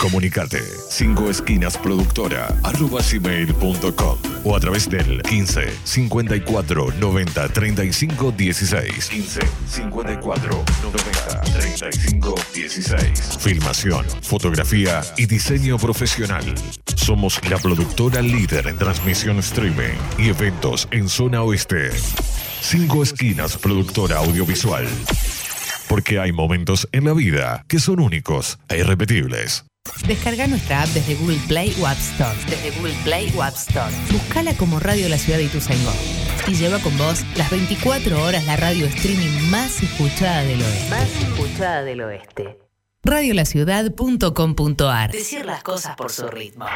Comunicate 5 esquinas productora arroba gmail.com o a través del 15 54 90 35 16. 15 54 90 35 16. Filmación, fotografía y diseño profesional. Somos la productora líder en transmisión streaming y eventos en zona oeste. 5 esquinas productora audiovisual. Porque hay momentos en la vida que son únicos e irrepetibles. Descarga nuestra app desde Google Play o App Store. Desde Google Play o App Store. Buscala como Radio La Ciudad de Ituzaingó. Y lleva con vos las 24 horas la radio streaming más escuchada del oeste. Más escuchada del oeste. Radiolaciudad.com.ar Decir las cosas por su ritmo.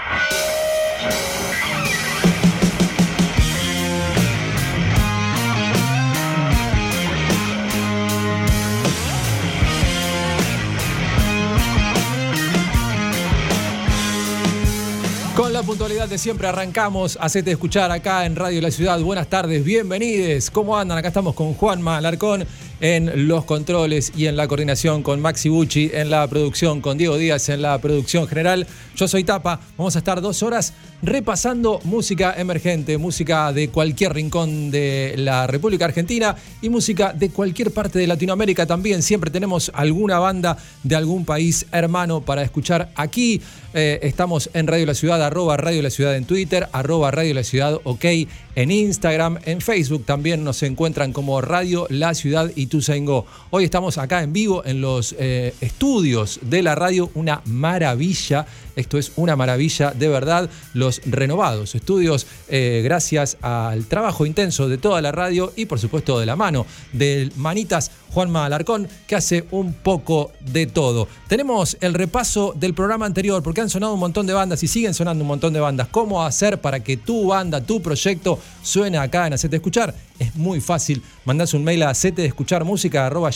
Puntualidad de siempre arrancamos. Hacete escuchar acá en Radio La Ciudad. Buenas tardes, bienvenidos. ¿Cómo andan? Acá estamos con Juanma Alarcón en los controles y en la coordinación con Maxi Bucci, en la producción con Diego Díaz, en la producción general. Yo soy Tapa. Vamos a estar dos horas repasando música emergente, música de cualquier rincón de la República Argentina y música de cualquier parte de Latinoamérica también. Siempre tenemos alguna banda de algún país hermano para escuchar aquí. Eh, estamos en Radio La Ciudad, arroba Radio La Ciudad en Twitter, arroba Radio La Ciudad OK en Instagram, en Facebook también nos encuentran como Radio La Ciudad y Tuzaingó. Hoy estamos acá en vivo en los eh, estudios de la radio, una maravilla, esto es una maravilla de verdad, los renovados estudios, eh, gracias al trabajo intenso de toda la radio y por supuesto de la mano del Manitas Juanma Alarcón, que hace un poco de todo. Tenemos el repaso del programa anterior, porque han sonado un montón de bandas y siguen sonando un montón de bandas. ¿Cómo hacer para que tu banda, tu proyecto, suene acá en Hacete Escuchar? Es muy fácil. Mandás un mail a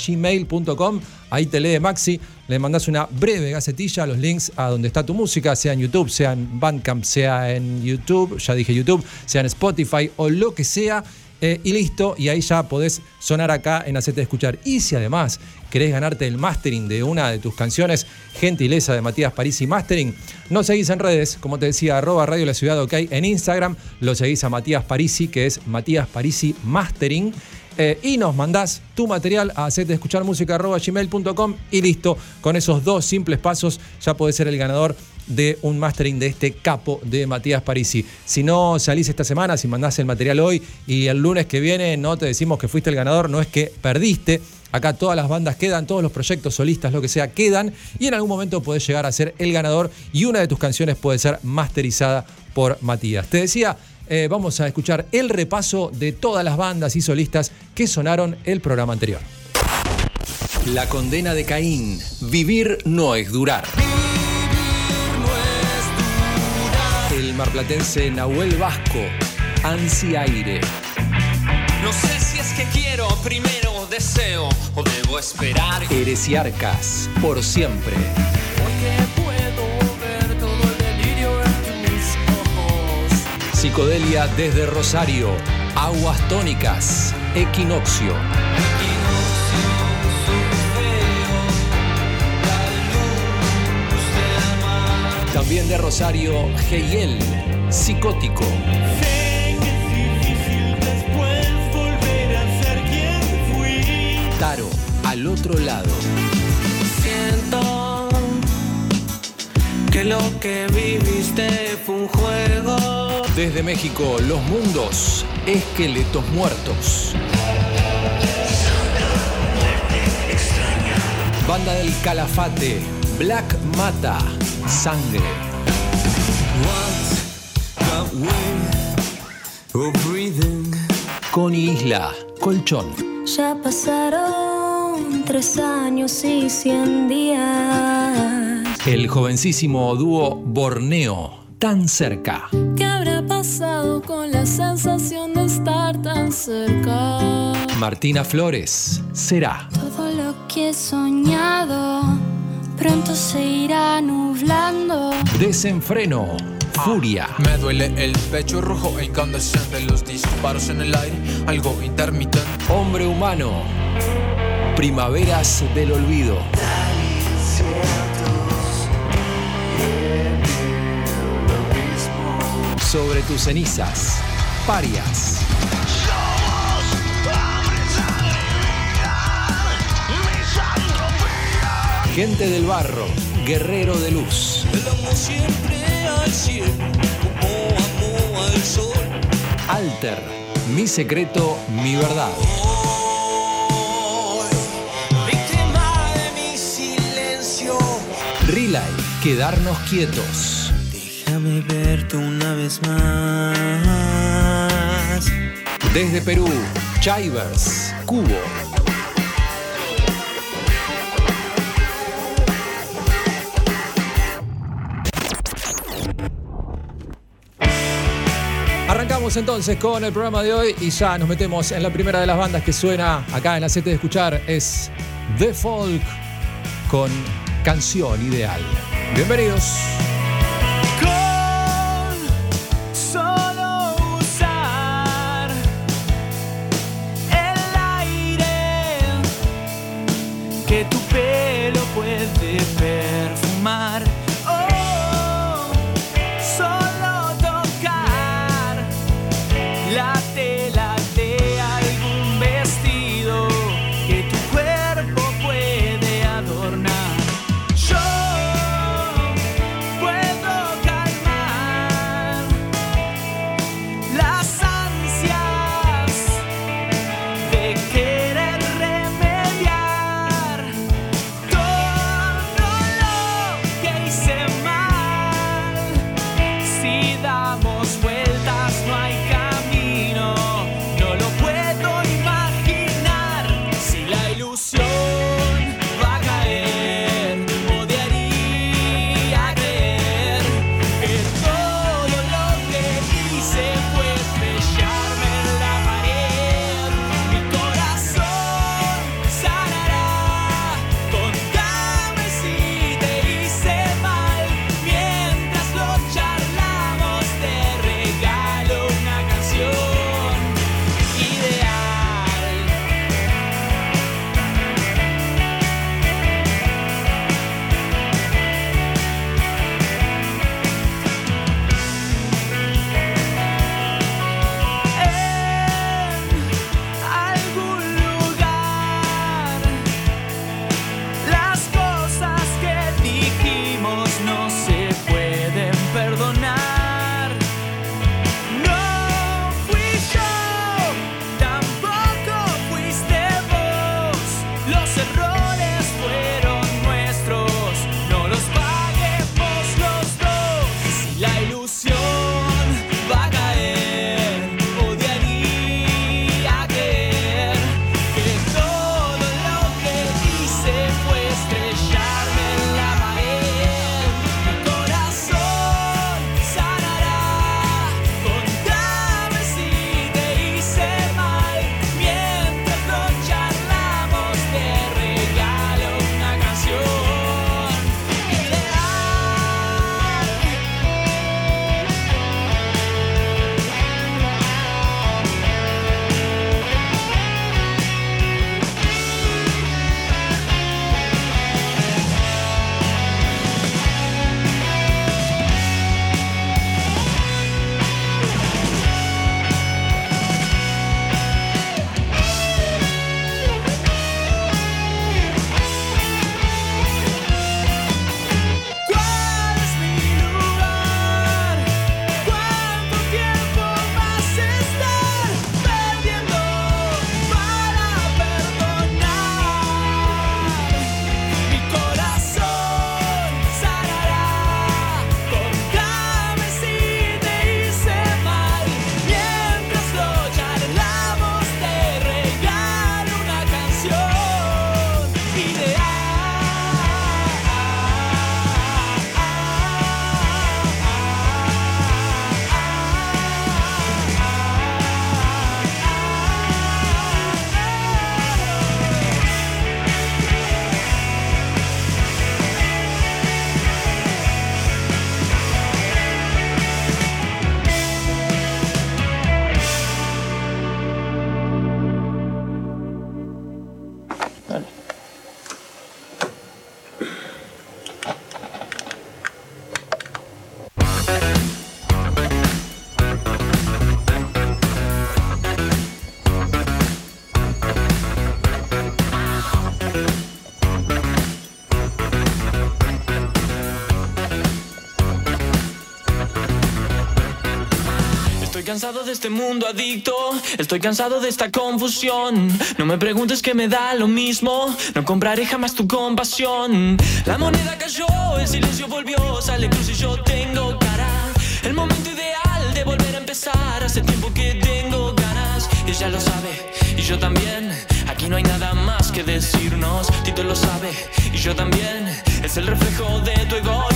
gmail.com Ahí te lee Maxi. Le mandás una breve gacetilla, los links a donde está tu música, sea en YouTube, sea en Bandcamp, sea en YouTube, ya dije YouTube, sea en Spotify o lo que sea eh, y listo, y ahí ya podés sonar acá en Hacete Escuchar. Y si además querés ganarte el mastering de una de tus canciones, gentileza de Matías Parisi Mastering, nos seguís en redes, como te decía, arroba Radio La Ciudad OK en Instagram, lo seguís a Matías Parisi, que es Matías Parisi Mastering. Eh, y nos mandás tu material a gmail.com y listo. Con esos dos simples pasos ya podés ser el ganador de un mastering de este capo de Matías Parisi. Si no salís esta semana, si mandás el material hoy y el lunes que viene no te decimos que fuiste el ganador, no es que perdiste. Acá todas las bandas quedan, todos los proyectos solistas, lo que sea, quedan y en algún momento podés llegar a ser el ganador y una de tus canciones puede ser masterizada por Matías. Te decía, eh, vamos a escuchar el repaso de todas las bandas y solistas que sonaron el programa anterior. La condena de Caín. Vivir no es durar. El marplatense Nahuel Vasco, Ansi Aire. No sé si es que quiero, primero deseo o debo esperar. Heresiarcas, por siempre. Porque Psicodelia desde Rosario. Aguas tónicas. Equinoccio. También de Rosario, Geyel. Psicótico. Taro, al otro lado. Que lo que viviste fue un juego. Desde México, Los Mundos. Esqueletos muertos. Banda del Calafate. Black Mata. Sangre. Connie Isla. Colchón. Ya pasaron tres años y cien días El jovencísimo dúo Borneo, tan cerca. ¿Qué habrá pasado con la sensación de estar tan cerca? Martina Flores, será. Todo lo que he soñado pronto se irá nublando. Desenfreno, furia. Me duele el pecho rojo e incandescente, los disparos en el aire, algo intermitente. Hombre humano, primaveras del olvido. Sobre tus cenizas, parias. Gente del barro, guerrero de luz. Alter, mi secreto, mi verdad. Relay, quedarnos quietos. Verte una vez más. Desde Perú, Chivers, Cubo. Arrancamos entonces con el programa de hoy y ya nos metemos en la primera de las bandas que suena acá en la CT de escuchar. Es The Folk con Canción Ideal. Bienvenidos. Perfumar. Cansado de este mundo adicto, estoy cansado de esta confusión. No me preguntes que me da lo mismo, no compraré jamás tu compasión. La moneda cayó, el silencio volvió, sale cruz y yo tengo cara. El momento ideal de volver a empezar, hace tiempo que tengo ganas. Ella lo sabe, y yo también. Aquí no hay nada más que decirnos, Tito lo sabe, y yo también. Es el reflejo de tu egoísmo,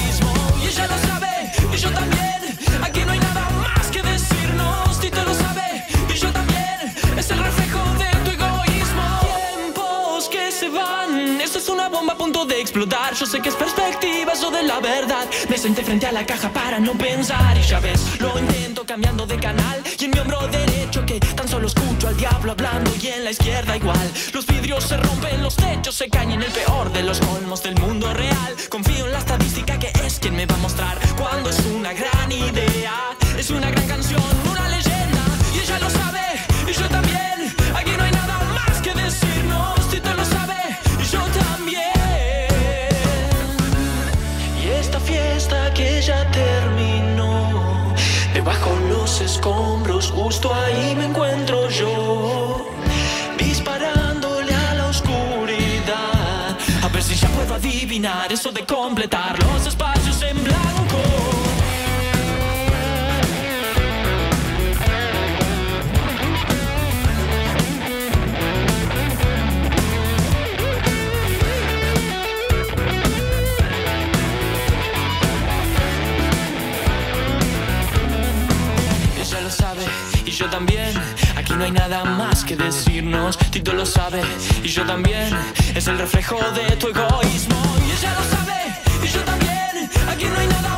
explotar. Yo sé que es perspectiva, eso de la verdad. Me senté frente a la caja para no pensar, y ya ves, lo intento cambiando de canal. Y en mi hombro derecho que tan solo escucho al diablo hablando, y en la izquierda igual. Los vidrios se rompen, los techos se caen en el peor de los colmos del mundo real. Confío en la estadística que es quien me va a mostrar cuando es una gran idea. Es una gran canción, una leyenda, y ella lo sabe, y yo también. Justo ahí me encuentro yo, disparándole a la oscuridad. A ver si ya puedo adivinar eso de completar los espacios y yo también. Aquí no hay nada más que decirnos. Tito lo sabe y yo también. Es el reflejo de tu egoísmo. Y ella lo sabe y yo también. Aquí no hay nada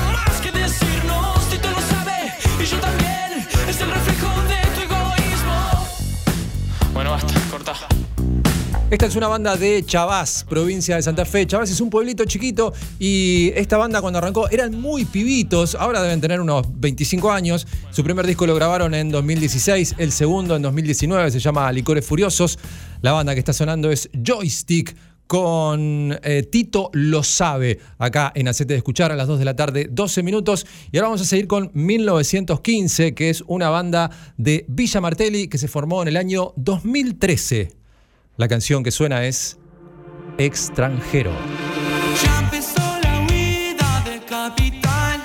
Esta es una banda de Chavás, provincia de Santa Fe. Chavás es un pueblito chiquito y esta banda cuando arrancó eran muy pibitos, ahora deben tener unos 25 años. Su primer disco lo grabaron en 2016, el segundo en 2019, se llama Licores Furiosos. La banda que está sonando es Joystick con eh, Tito Lo Sabe, acá en Acete de Escuchar a las 2 de la tarde, 12 minutos. Y ahora vamos a seguir con 1915, que es una banda de Villa Martelli que se formó en el año 2013. La canción que suena es Extranjero. Ya empezó la huida del capital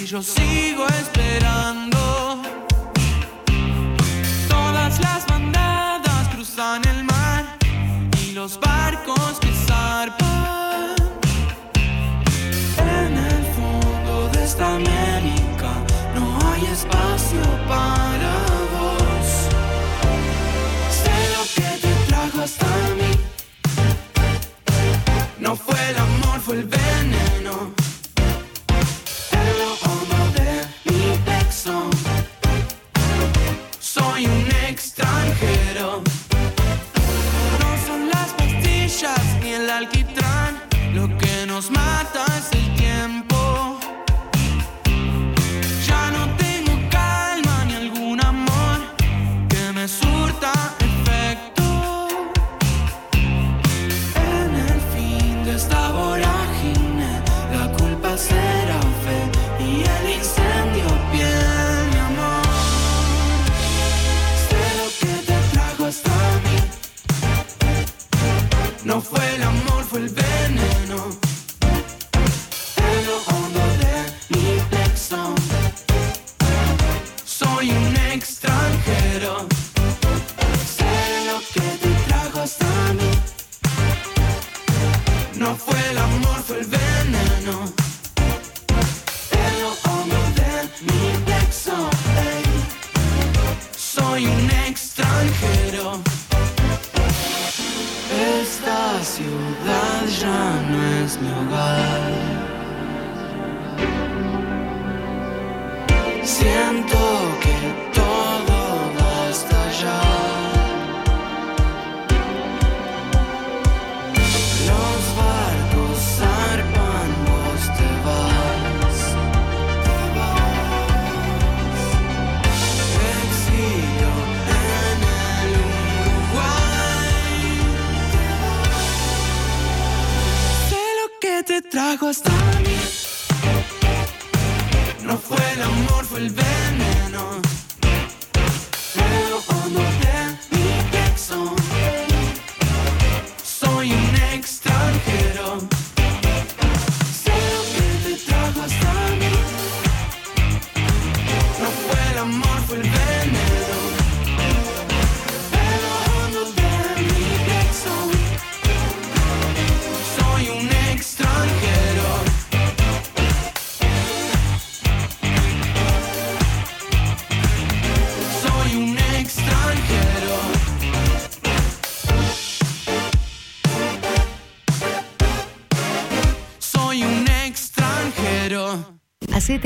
y yo sigo esperando. Todas las bandadas cruzan el mar y los barcos que zarpan. En el fondo de esta América no hay espacio para No son las pastillas ni el alquitrán. Lo que nos mata es el ciudad ya no es mi hogar. Siento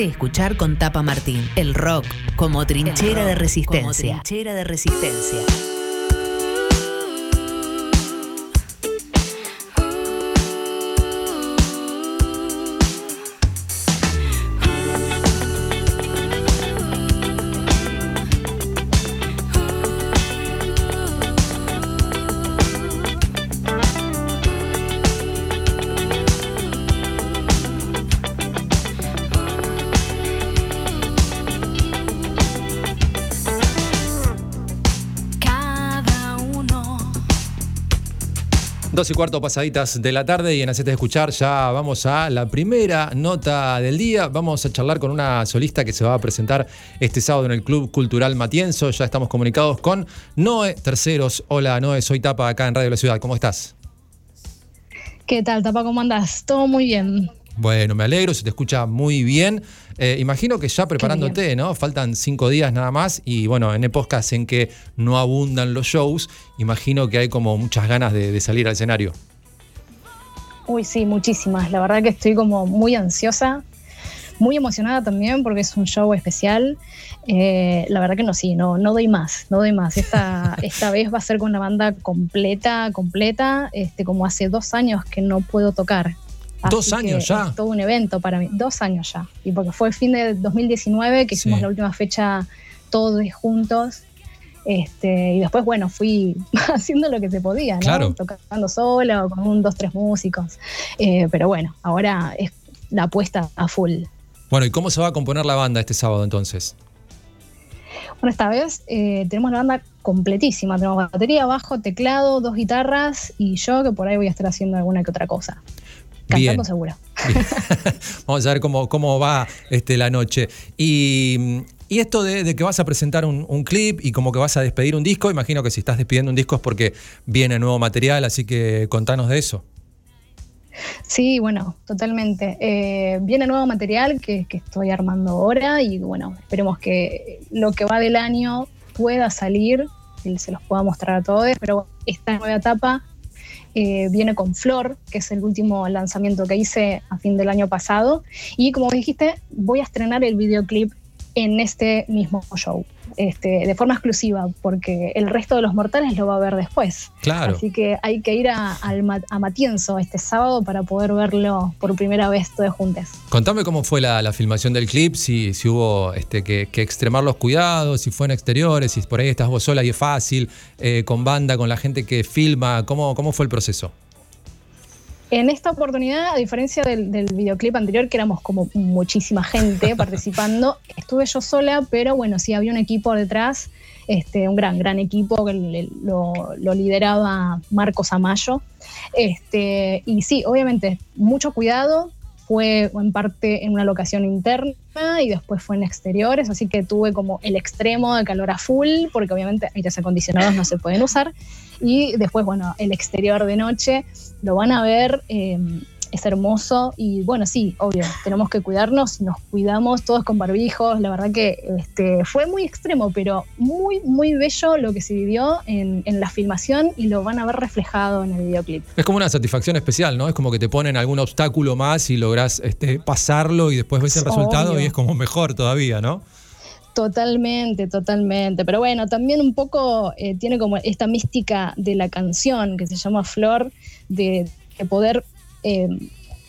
Escuchar con Tapa Martín. El rock como trinchera de resistencia. trinchera de resistencia. Dos y cuarto pasaditas de la tarde y en Hacete Escuchar ya vamos a la primera nota del día. Vamos a charlar con una solista que se va a presentar este sábado en el Club Cultural Matienzo. Ya estamos comunicados con Noé Terceros. Hola Noé, soy Tapa acá en Radio La Ciudad. ¿Cómo estás? ¿Qué tal, Tapa? ¿Cómo andás? Todo muy bien. Bueno, me alegro, se te escucha muy bien. Eh, imagino que ya preparándote, ¿no? Faltan cinco días nada más y bueno, en épocas en que no abundan los shows, imagino que hay como muchas ganas de, de salir al escenario. Uy, sí, muchísimas. La verdad que estoy como muy ansiosa, muy emocionada también porque es un show especial. Eh, la verdad que no, sí, no, no doy más, no doy más. Esta, esta vez va a ser con una banda completa, completa, este, como hace dos años que no puedo tocar. ¿Dos Así años ya? Todo un evento para mí, dos años ya. Y porque fue el fin de 2019 que hicimos Sí. la última fecha todos juntos. Este, y después, bueno, fui haciendo lo que se podía, ¿no? Claro. Tocando sola o con un, dos, tres músicos. Eh, pero bueno, ahora es la apuesta a full. Bueno, ¿y cómo se va a componer la banda este sábado entonces? Bueno, esta vez eh, tenemos la banda completísima. Tenemos batería, bajo, teclado, dos guitarras y yo que por ahí voy a estar haciendo alguna que otra cosa. Cantando Bien. seguro. Vamos a ver cómo, cómo va este, la noche. Y, y esto de, de que vas a presentar un, un clip y como que vas a despedir un disco, imagino que si estás despidiendo un disco es porque viene nuevo material, así que contanos de eso. Sí, bueno, totalmente. Eh, viene nuevo material que, que estoy armando ahora y bueno, esperemos que lo que va del año pueda salir y se los pueda mostrar a todos, pero esta nueva etapa eh, viene con Flor, que es el último lanzamiento que hice a fin del año pasado. Y como dijiste, voy a estrenar el videoclip en este mismo show, este, de forma exclusiva, porque el resto de los mortales lo va a ver después. Claro. Así que hay que ir a, a Matienzo este sábado para poder verlo por primera vez todos juntos. Contame cómo fue la, la filmación del clip, si, si hubo este, que, que extremar los cuidados, si fue en exteriores, si por ahí estás vos sola y es fácil, eh, con banda, con la gente que filma, ¿cómo, cómo fue el proceso? En esta oportunidad, a diferencia del, del videoclip anterior, que éramos como muchísima gente participando, estuve yo sola, pero bueno, sí había un equipo detrás, este, un gran, gran equipo que le- lo, lo lideraba Marcos Amayo. Este, y sí, obviamente, mucho cuidado. Fue en parte en una locación interna y después fue en exteriores, así que tuve como el extremo de calor a full, porque obviamente aires acondicionados no se pueden usar. Y después, bueno, el exterior de noche lo van a ver, eh, es hermoso y bueno, sí, obvio, tenemos que cuidarnos, nos cuidamos todos con barbijos, la verdad que este, fue muy extremo, pero muy, muy bello lo que se vivió en, en la filmación y lo van a ver reflejado en el videoclip. Es como una satisfacción especial, ¿no? Es como que te ponen algún obstáculo más y lográs este, pasarlo y después ves el resultado Obvio. y es como mejor todavía, ¿no? Totalmente, totalmente. Pero bueno, también un poco eh, tiene como esta mística de la canción que se llama Flor, de, de poder eh,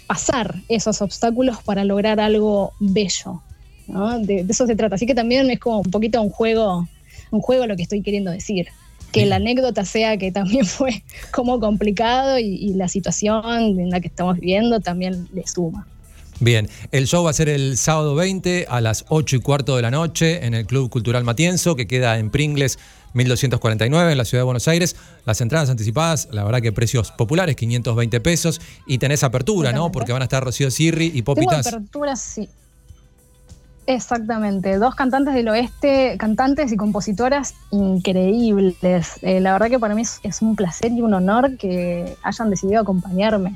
pasar esos obstáculos para lograr algo bello. ¿no? De, de eso se trata. Así que también es como un poquito un juego, un juego lo que estoy queriendo decir. Que la anécdota sea que también fue como complicado y, y la situación en la que estamos viviendo también le suma. Bien, el show va a ser el sábado 20 a las 8 y cuarto de la noche en el Club Cultural Matienzo, que queda en Pringles 1249 en la ciudad de Buenos Aires. Las entradas anticipadas, la verdad que precios populares, 520 pesos. Y tenés apertura, ¿no? Porque van a estar Rocío Sirri y Tengo Popitas. aperturas, sí. Exactamente, dos cantantes del oeste, cantantes y compositoras increíbles. Eh, la verdad que para mí es, es un placer y un honor que hayan decidido acompañarme.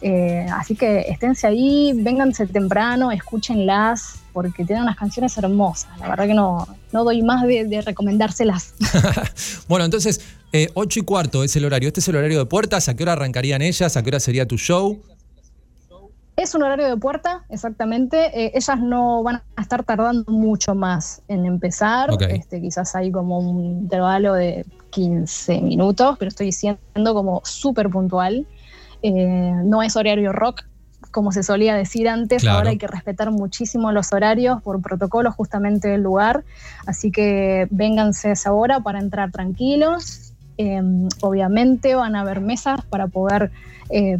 Eh, así que esténse ahí, vénganse temprano, escúchenlas, porque tienen unas canciones hermosas. La verdad que no, no doy más de, de recomendárselas. Bueno, entonces, eh, 8 y cuarto es el horario. Este es el horario de puertas. ¿A qué hora arrancarían ellas? ¿A qué hora sería tu show? Es un horario de puerta, exactamente. Eh, ellas no van a estar tardando mucho más en empezar. Este, quizás hay como un intervalo de 15 minutos, pero estoy siendo como súper puntual. Eh, no es horario rock, como se solía decir antes. Claro. Ahora hay que respetar muchísimo los horarios por protocolo justamente del lugar. Así que vénganse a esa hora para entrar tranquilos. Eh, obviamente van a haber mesas para poder eh,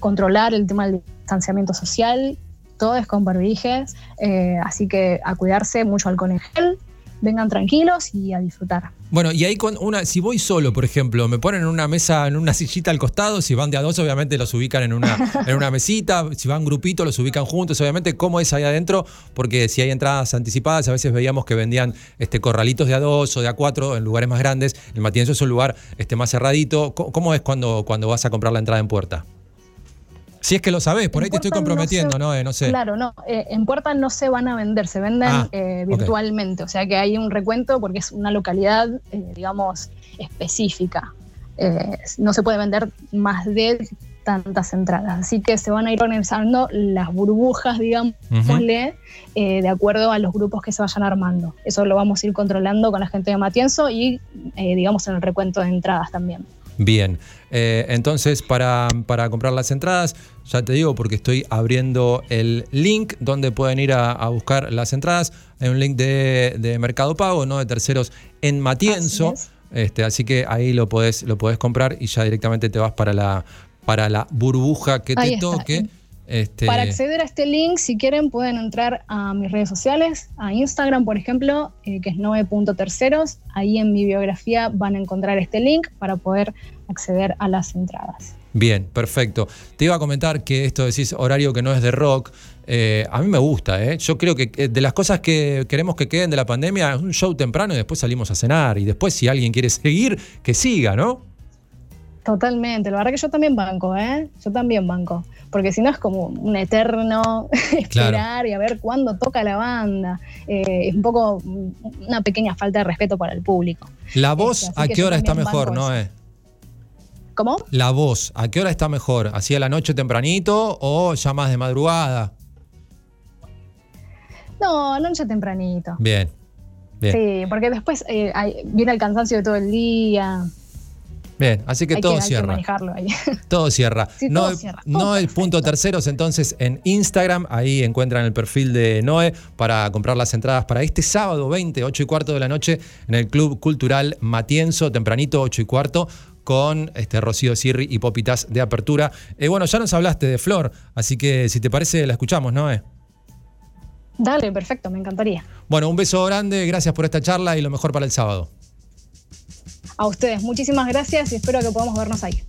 controlar el tema del distanciamiento social. Todo es con barbijes. eh, así que a cuidarse, mucho alcohol en gel. Vengan tranquilos y a disfrutar. Bueno, y ahí con una, si voy solo, por ejemplo, me ponen en una mesa, en una sillita al costado, si van de a dos, obviamente los ubican en una, en una mesita, si van grupito, los ubican juntos, obviamente, ¿cómo es ahí adentro? Porque si hay entradas anticipadas, a veces veíamos que vendían este, corralitos de a dos o de a cuatro en lugares más grandes. El Matienzo es un lugar este, más cerradito. ¿Cómo, cómo es cuando, cuando vas a comprar la entrada en puerta? Si es que lo sabés, por En ahí te estoy no comprometiendo, se- ¿no? Eh, no sé. Claro, no. eh, en Puerta no se van a vender, se venden Ah, eh, virtualmente. O sea que hay un recuento porque es una localidad, eh, digamos, específica. No se puede vender más de tantas entradas. Así que se van a ir organizando las burbujas, digámosle, eh, de acuerdo a los grupos que se vayan armando. Eso lo vamos a ir controlando con la gente de Matienzo y, eh, digamos, en el recuento de entradas también. Bien, Eh, entonces para, para comprar las entradas, ya te digo porque estoy abriendo el link donde pueden ir a, a buscar las entradas. Hay un link de, de Mercado Pago, no de terceros en Matienzo. Así Este, así que ahí lo podés, lo podés comprar y ya directamente te vas para la, para la burbuja que Ahí te está. Este, Para acceder a este link, si quieren, pueden entrar a mis redes sociales, a Instagram, por ejemplo, eh, que es noe.terceros. Ahí en mi biografía van a encontrar este link para poder acceder a las entradas. Bien, perfecto. Te iba a comentar que esto decís horario que no es de rock. eh, a mí me gusta, ¿eh? Yo creo que eh, de las cosas que queremos que queden de la pandemia es un show temprano y después salimos a cenar. Y después, si alguien quiere seguir, que siga, ¿no? Totalmente, la verdad que yo también banco, ¿eh? Yo también banco. Porque si no es como un eterno esperar y a ver cuándo toca la banda. Eh, es un poco una pequeña falta de respeto para el público. La voz, así ¿a qué hora está mejor, no? Eh? ¿Cómo? La voz, ¿a qué hora está mejor? ¿Así a la noche tempranito o ya más de madrugada? No, noche tempranito. Bien, bien. Sí, porque después eh, hay- viene el cansancio de todo el día. Bien, así que hay todo que, hay que cierra. manejarlo ahí. Todo cierra. Sí, no todo cierra, todo no el punto terceros, entonces en Instagram, ahí encuentran el perfil de Noé para comprar las entradas para este sábado 20, 8 y cuarto de la noche en el Club Cultural Matienzo, tempranito, 8 y cuarto, con este Rocío Sirri y Popitas de apertura. Eh, bueno, ya nos hablaste de Flor, así que si te parece, la escuchamos, Noé. Dale, perfecto, me encantaría. Bueno, un beso grande, gracias por esta charla y lo mejor para el sábado. A ustedes, muchísimas gracias y espero que podamos vernos ahí.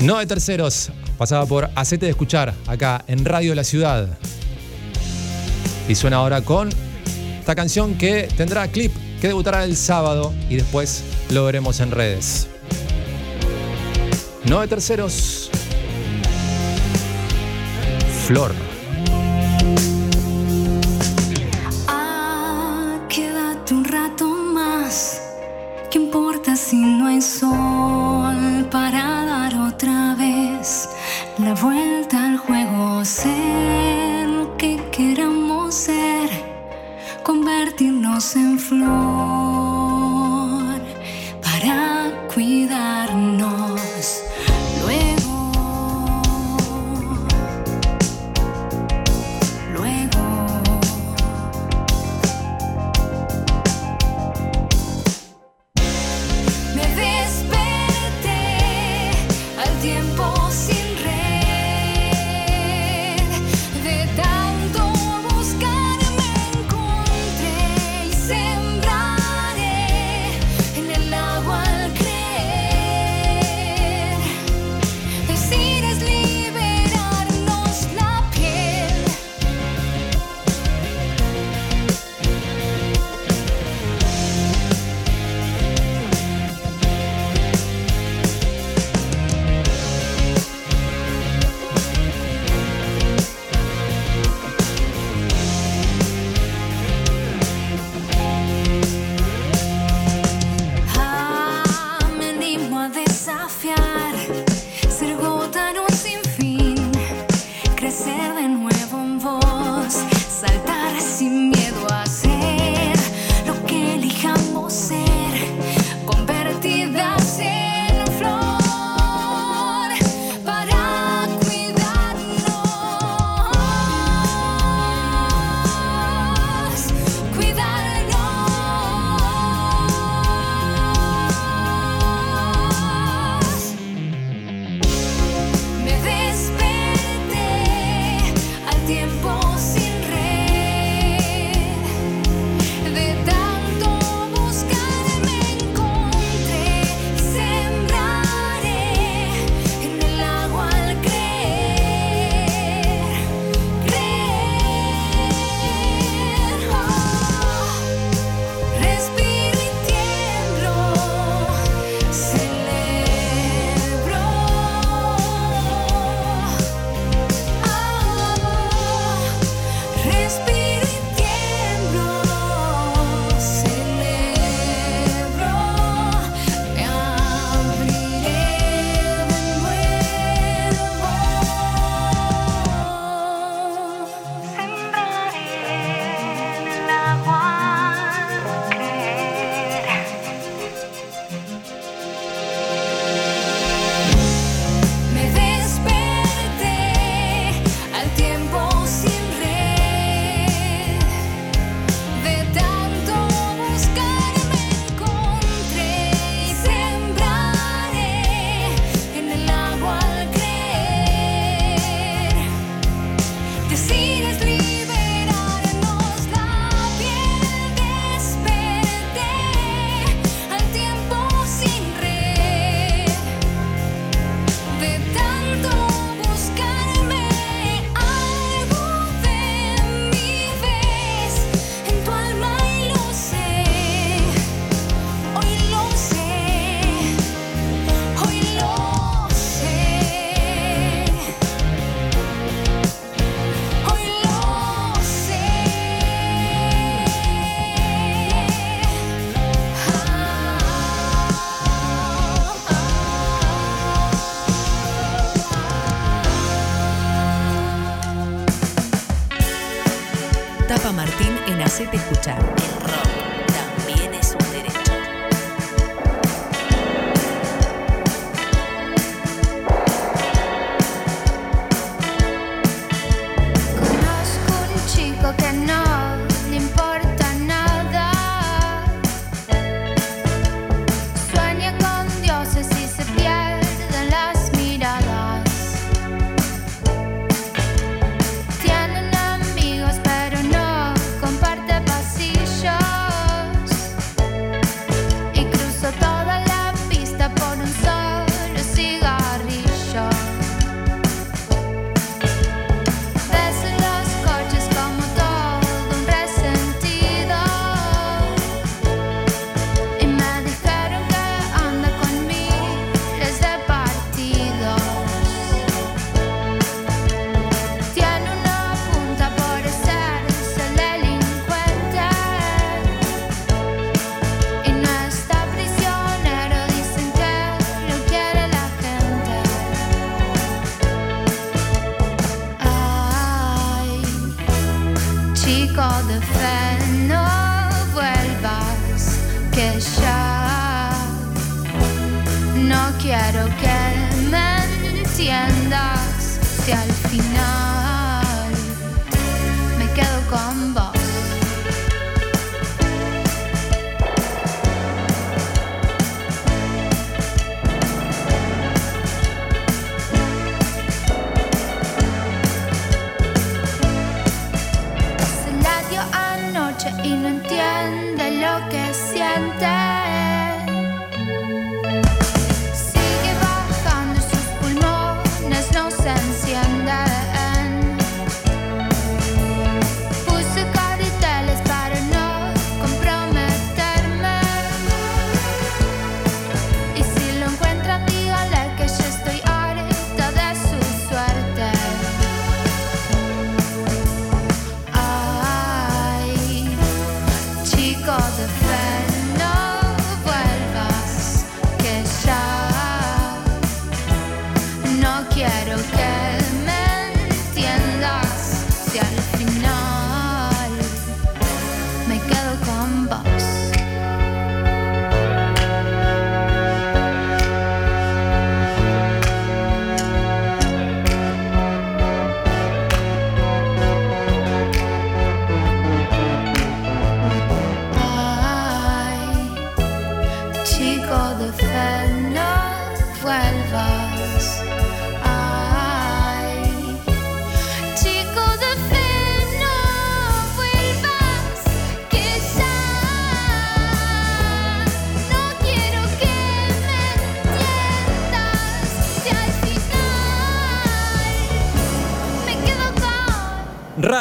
No de terceros, pasaba por Hacete de escuchar acá en Radio La Ciudad. Y suena ahora con esta canción que tendrá clip que debutará el sábado y después lo veremos en redes. No de terceros. Flor. Si no hay sol para dar otra vez la vuelta al juego? Ser lo que queramos ser, convertirnos en flor para cuidarnos. Que siente.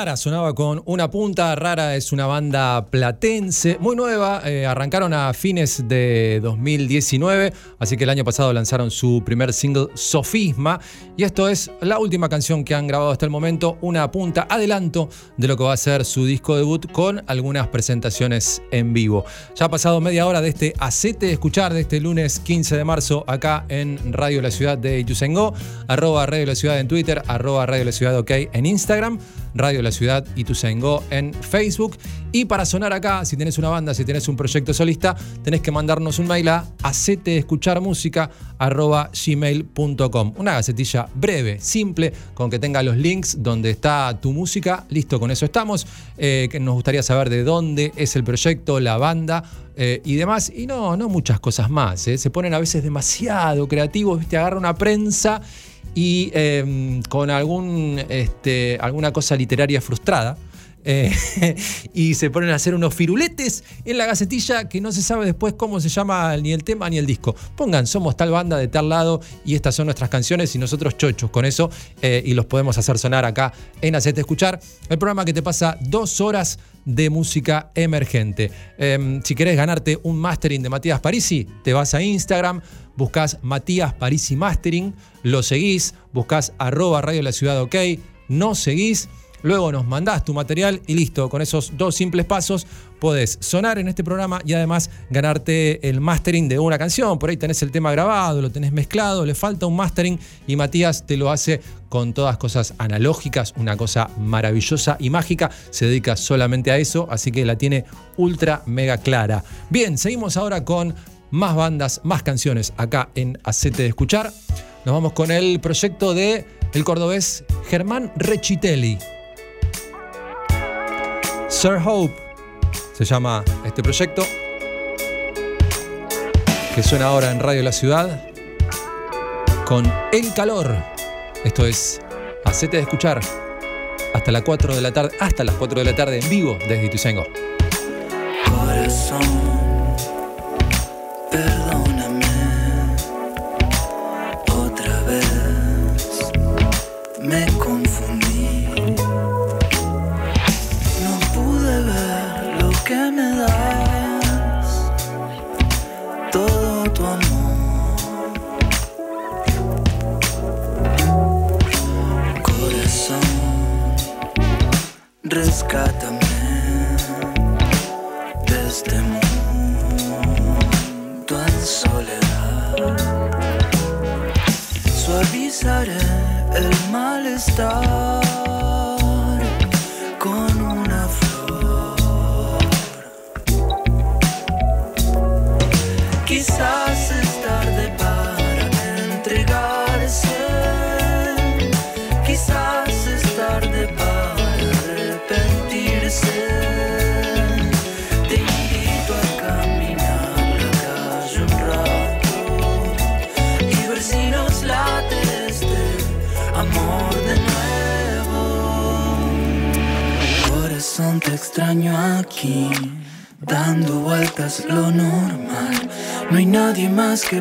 Sonaba con una punta. Rara es una banda platense, muy nueva. eh, arrancaron a fines de 2019, así que el año pasado lanzaron su primer single, Sofisma. Y esto es la última canción que han grabado hasta el momento, una punta adelanto de lo que va a ser su disco debut con algunas presentaciones en vivo. Ya ha pasado media hora de este Acete de Escuchar de este lunes 15 de marzo acá en Radio La Ciudad de Ituzaingó, arroba Radio La Ciudad en Twitter, arroba Radio La Ciudad OK en Instagram. Radio La Ciudad y Ituzaingó en Facebook. Y para sonar acá, si tenés una banda, si tenés un proyecto solista, tenés que mandarnos un mail a gmail.com Una gacetilla breve, simple, con que tenga los links donde está tu música. Listo, con eso estamos. Eh, que nos gustaría saber de dónde es el proyecto, la banda. eh, y demás, y no, no muchas cosas más. eh. Se ponen a veces demasiado creativos. Agarra una prensa y eh, con algún, este, alguna cosa literaria frustrada. Eh, y se ponen a hacer unos firuletes en la gacetilla que no se sabe después cómo se llama ni el tema ni el disco. Pongan, somos tal banda de tal lado y estas son nuestras canciones y nosotros chochos con eso eh, y los podemos hacer sonar acá en Hacete Escuchar, el programa que te pasa dos horas de música emergente. Eh, si querés ganarte un mastering de Matías Parisi, te vas a Instagram, buscas Matías Parisi Mastering, lo seguís, buscas arroba Radio La Ciudad OK, no seguís, luego nos mandás tu material y listo, con esos dos simples pasos podés sonar en este programa y además ganarte el mastering de una canción. Por ahí tenés el tema grabado, lo tenés mezclado, le falta un mastering y Matías te lo hace con todas cosas analógicas, una cosa maravillosa y mágica. Se dedica solamente a eso, así que la tiene ultra mega clara. Bien, seguimos ahora con más bandas, más canciones acá en Acete de Escuchar. Nos vamos con el proyecto de el cordobés Germán Rechitelli. Sir Hope se llama este proyecto que suena ahora en Radio La Ciudad con El Calor. Esto es Hacete de escuchar hasta las 4 de la tarde, hasta las 4 de la tarde en vivo desde Ituzaingó. Corazón,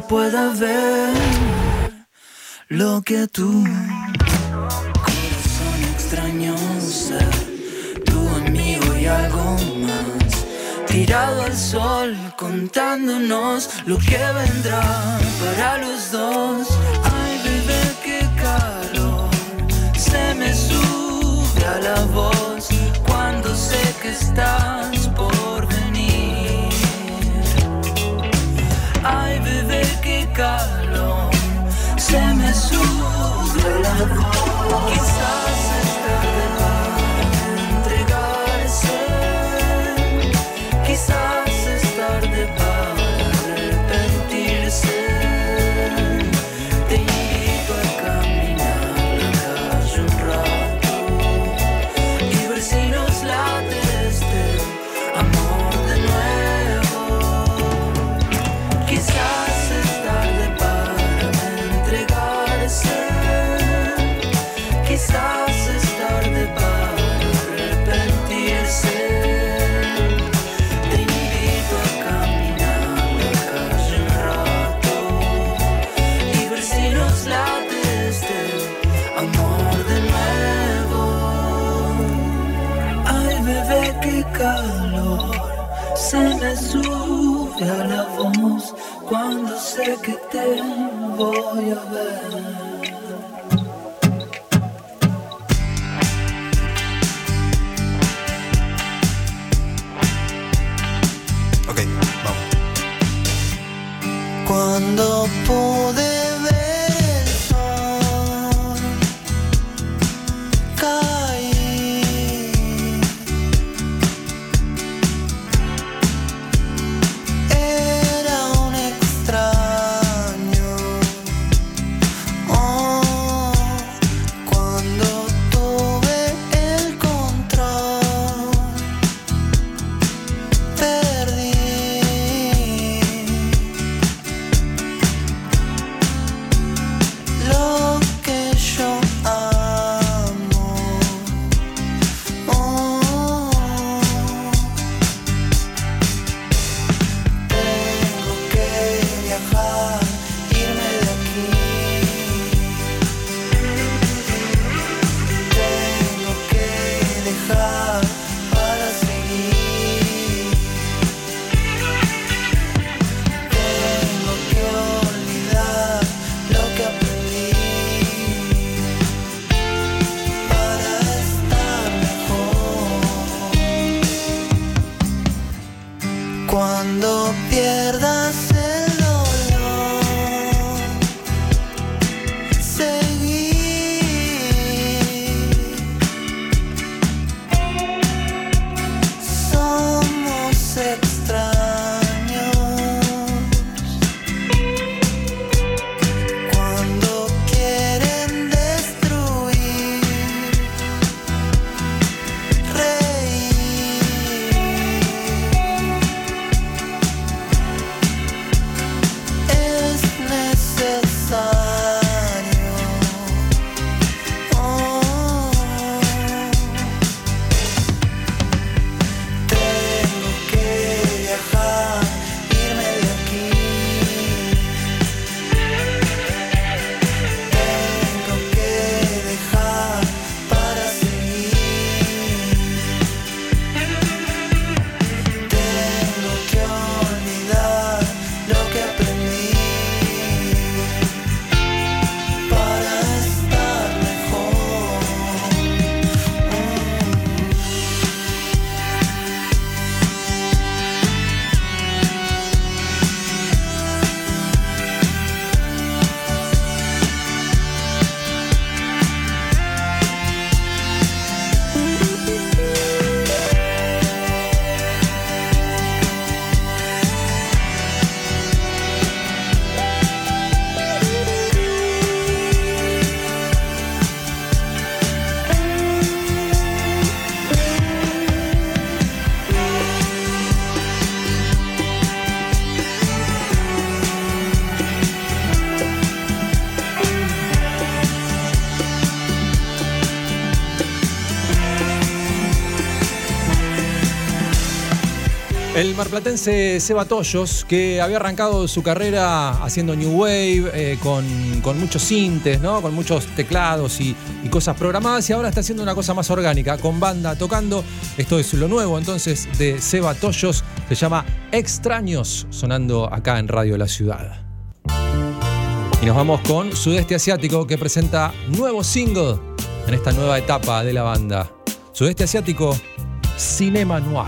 pueda ver lo que tú. Corazón extraño ser tu amigo y algo más. Tirado al sol, contándonos lo que vendrá para los dos. Voy a El marplatense Seba Toyos, que había arrancado su carrera haciendo New Wave, eh, con, muchos sintes, ¿no? con muchos teclados y, cosas programadas, y ahora está haciendo una cosa más orgánica, con banda tocando. Esto es lo nuevo entonces de Seba Toyos, se llama Extraños, sonando acá en Radio La Ciudad. Y nos vamos con Sudeste Asiático, que presenta nuevo single en esta nueva etapa de la banda. Sudeste Asiático, Cinema Noir.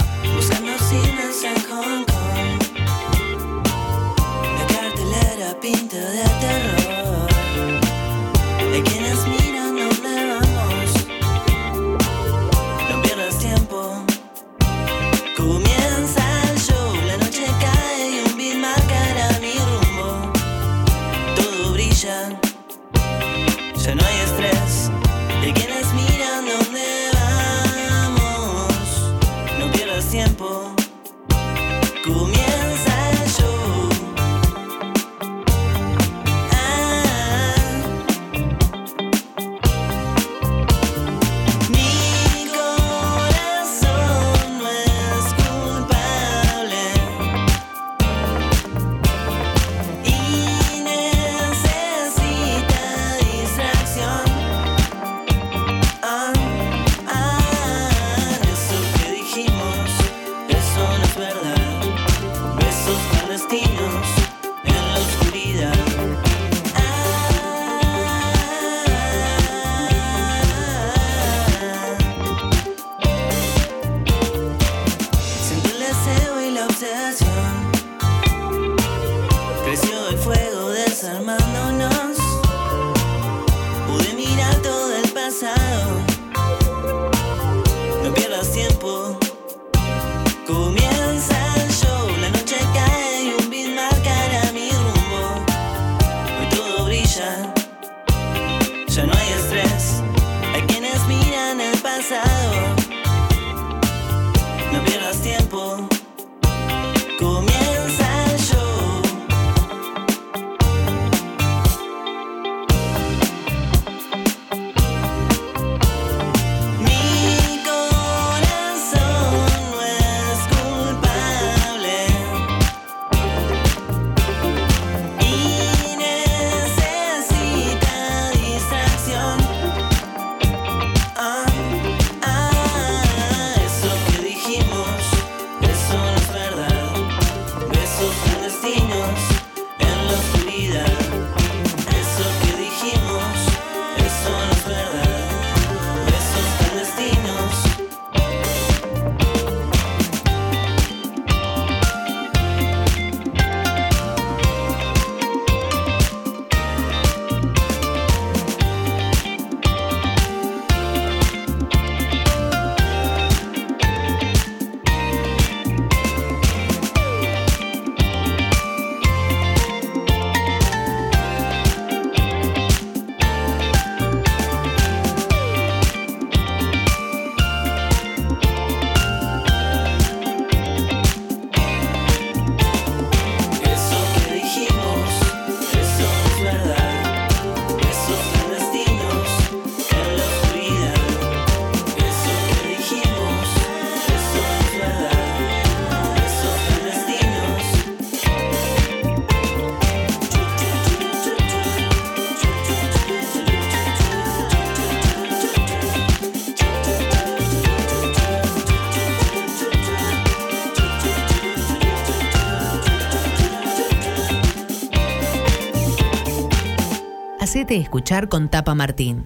Escuchar con Tapa Martín.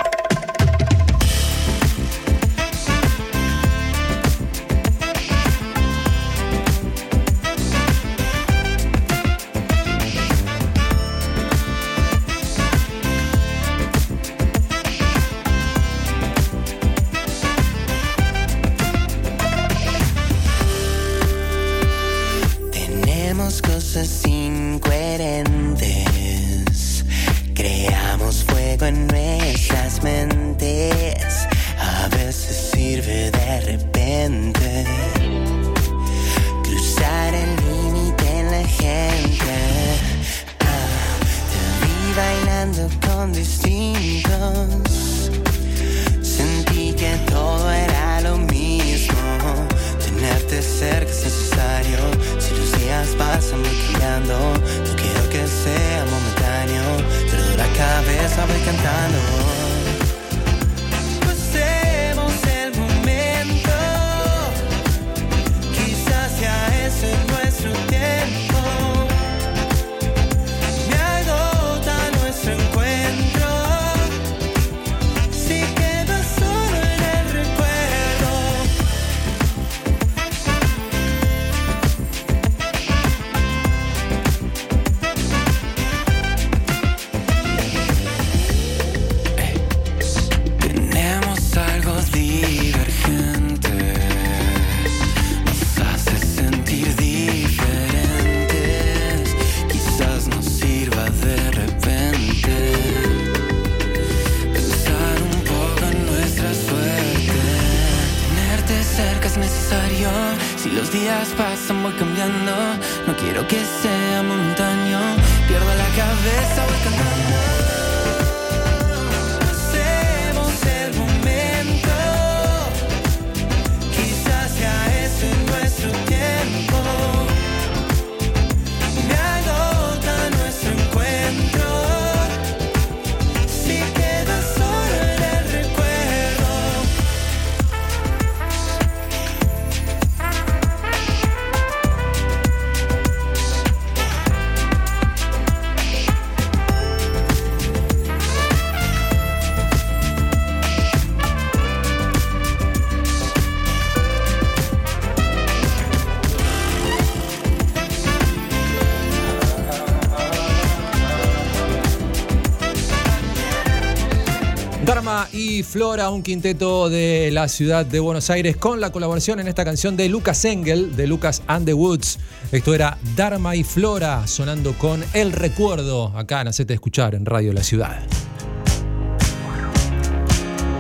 Flora, un quinteto de la ciudad de Buenos Aires, con la colaboración en esta canción de Lucas Engel, de Lucas and the Woods. Esto era Dharma y Flora, sonando con El Recuerdo, acá en Hacete Escuchar, en Radio La Ciudad.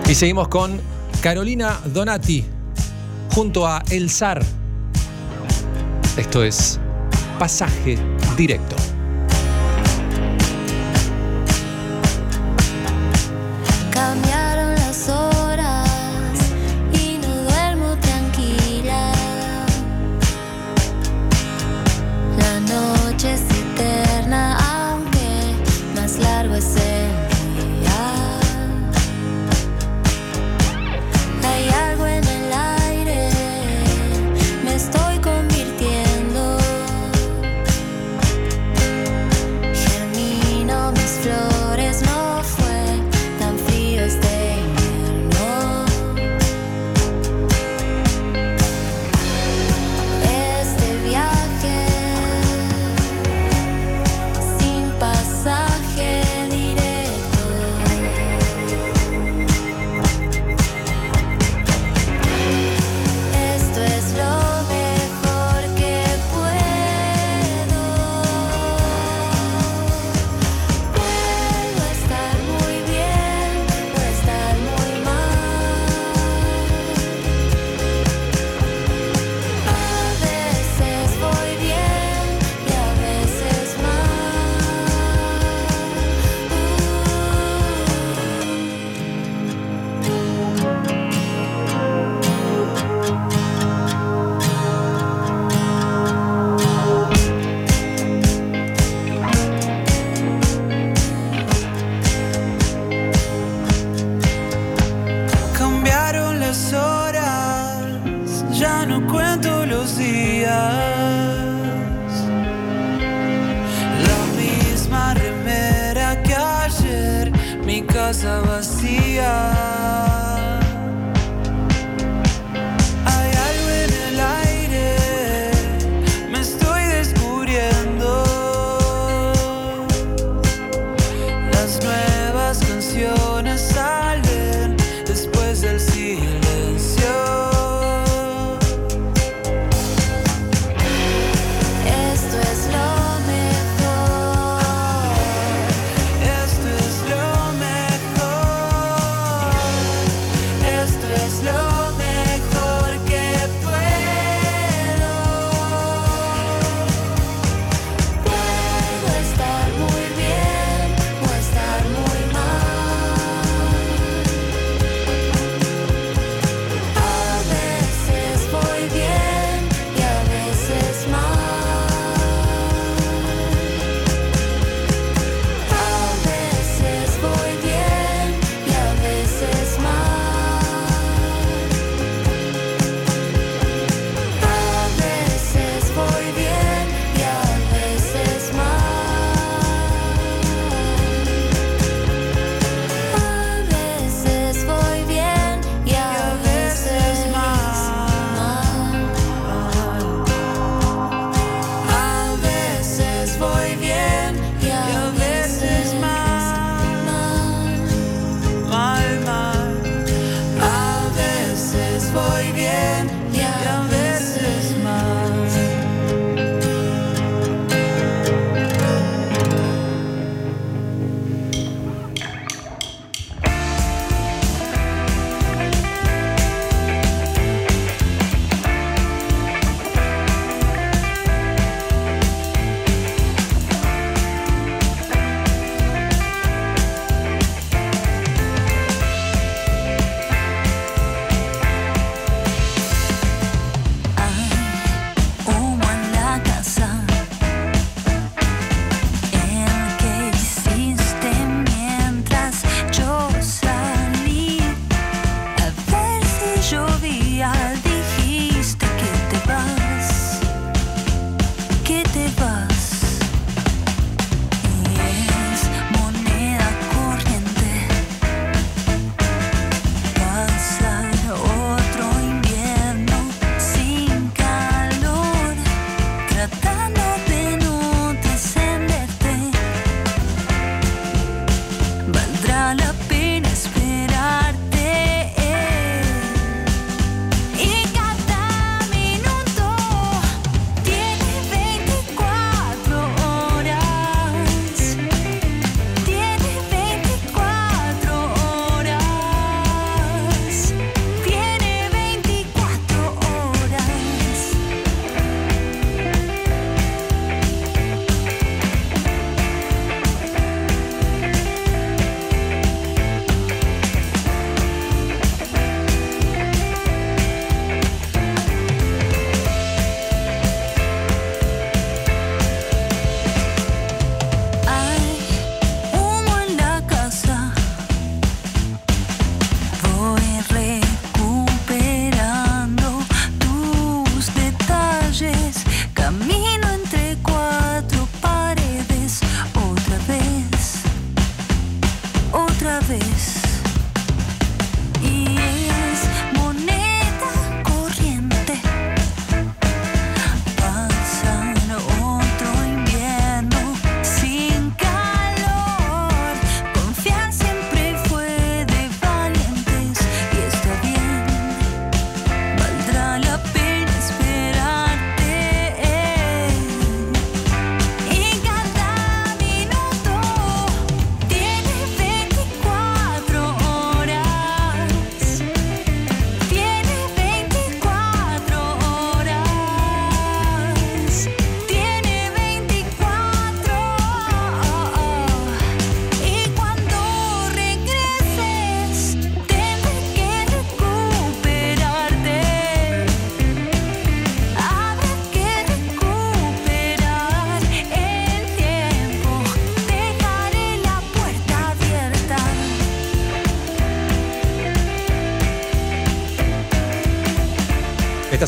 Y seguimos con Carolina Donati, junto a El Zar. Esto es Pasaje Directo.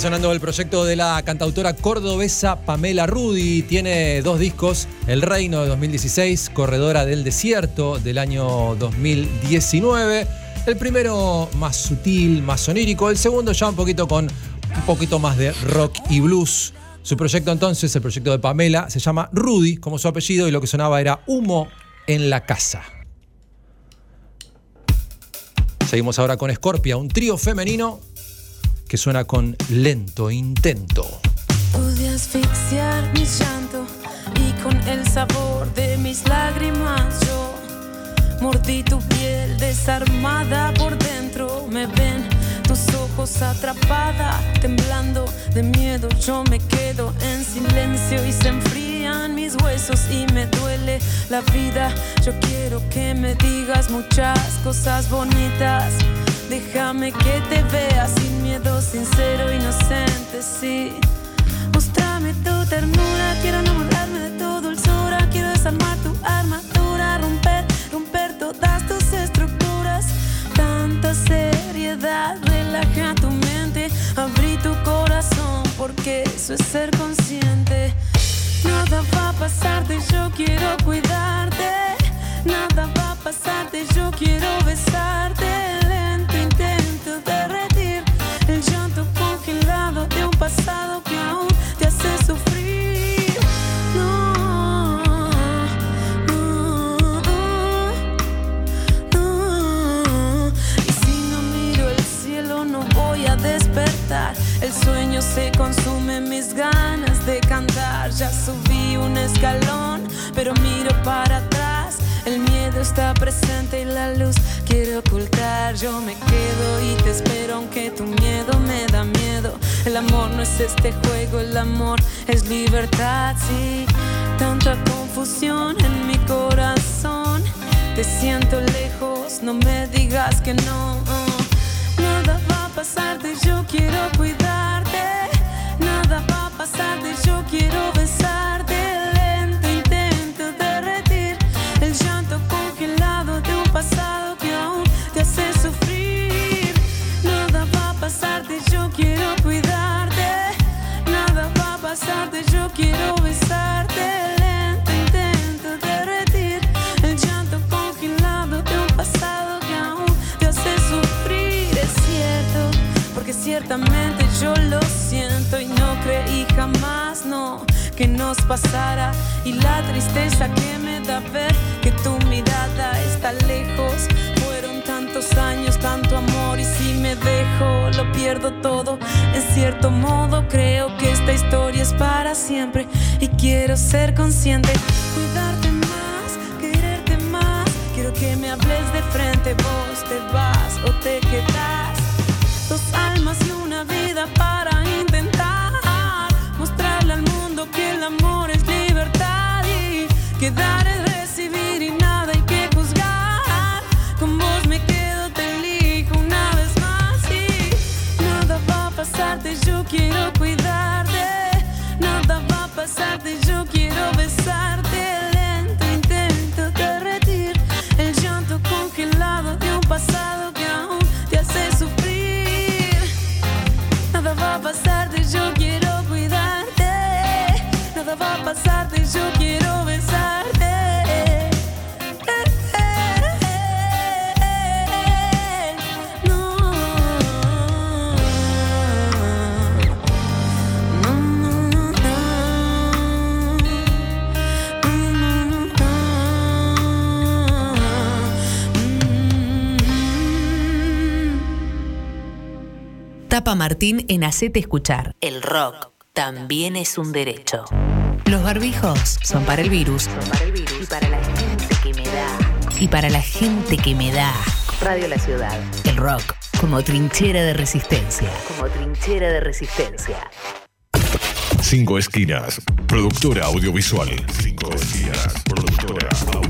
Sonando el proyecto de la cantautora cordobesa Pamela Rudi. Tiene dos discos, El Reino de 2016, Corredora del Desierto del año 2019. El primero más sutil, más sonírico. El segundo ya un poquito con un poquito más de rock y blues. Su proyecto entonces, el proyecto de Pamela, se llama Rudy, como su apellido, y lo que sonaba era Humo en la casa. Seguimos ahora con Scorpia, un trío femenino que suena con lento intento. Pude asfixiar mi llanto y con el sabor de mis lágrimas yo mordí tu piel desarmada por dentro. Me ven tus ojos atrapada, temblando de miedo. Yo me quedo en silencio y se enfrían mis huesos y me duele la vida. Yo quiero que me digas muchas cosas bonitas. Déjame que te vea sin miedo, sincero, inocente, sí. Mostrame tu ternura, quiero enamorarme de tu dulzura, quiero desarmar tu armadura, romper, romper todas tus estructuras. Tanta seriedad, relaja tu mente, abrí tu corazón, porque eso es ser consciente. Nada va a pasarte, yo quiero cuidarte. Nada va a pasarte, yo quiero besarte. Se consume, mis ganas de cantar. Ya subí un escalón, pero miro para atrás. El miedo está presente y la luz quiere ocultar. Yo me quedo y te espero, aunque tu miedo me da miedo. El amor no es este juego, el amor es libertad. Sí, tanta confusión en mi corazón. Te siento lejos, no me digas que no. Nada va a pasarte, yo quiero cuidarte. Pasarte, yo quiero besarte. Lento intento derretir el llanto congelado de un pasado que aún te hace sufrir. Nada va a pasarte, yo quiero cuidarte. Nada va a pasarte, yo quiero jamás, no, que nos pasara. Y la tristeza que me da ver que tu mirada está lejos. Fueron tantos años, tanto amor y si me dejo, lo pierdo todo. En cierto modo creo que esta historia es para siempre y quiero ser consciente, cuidarte más, quererte más. Quiero que me hables de frente, vos te vas o te quedas. Dos almas Tapa Martín en Hacete Escuchar. El rock también es un derecho. Los barbijos son para el virus. Y para la gente que me da. Y para la gente que me da. Radio La Ciudad. El rock como trinchera de resistencia. Como trinchera de resistencia. Cinco Esquinas, productora audiovisual. Cinco Esquinas, productora audiovisual.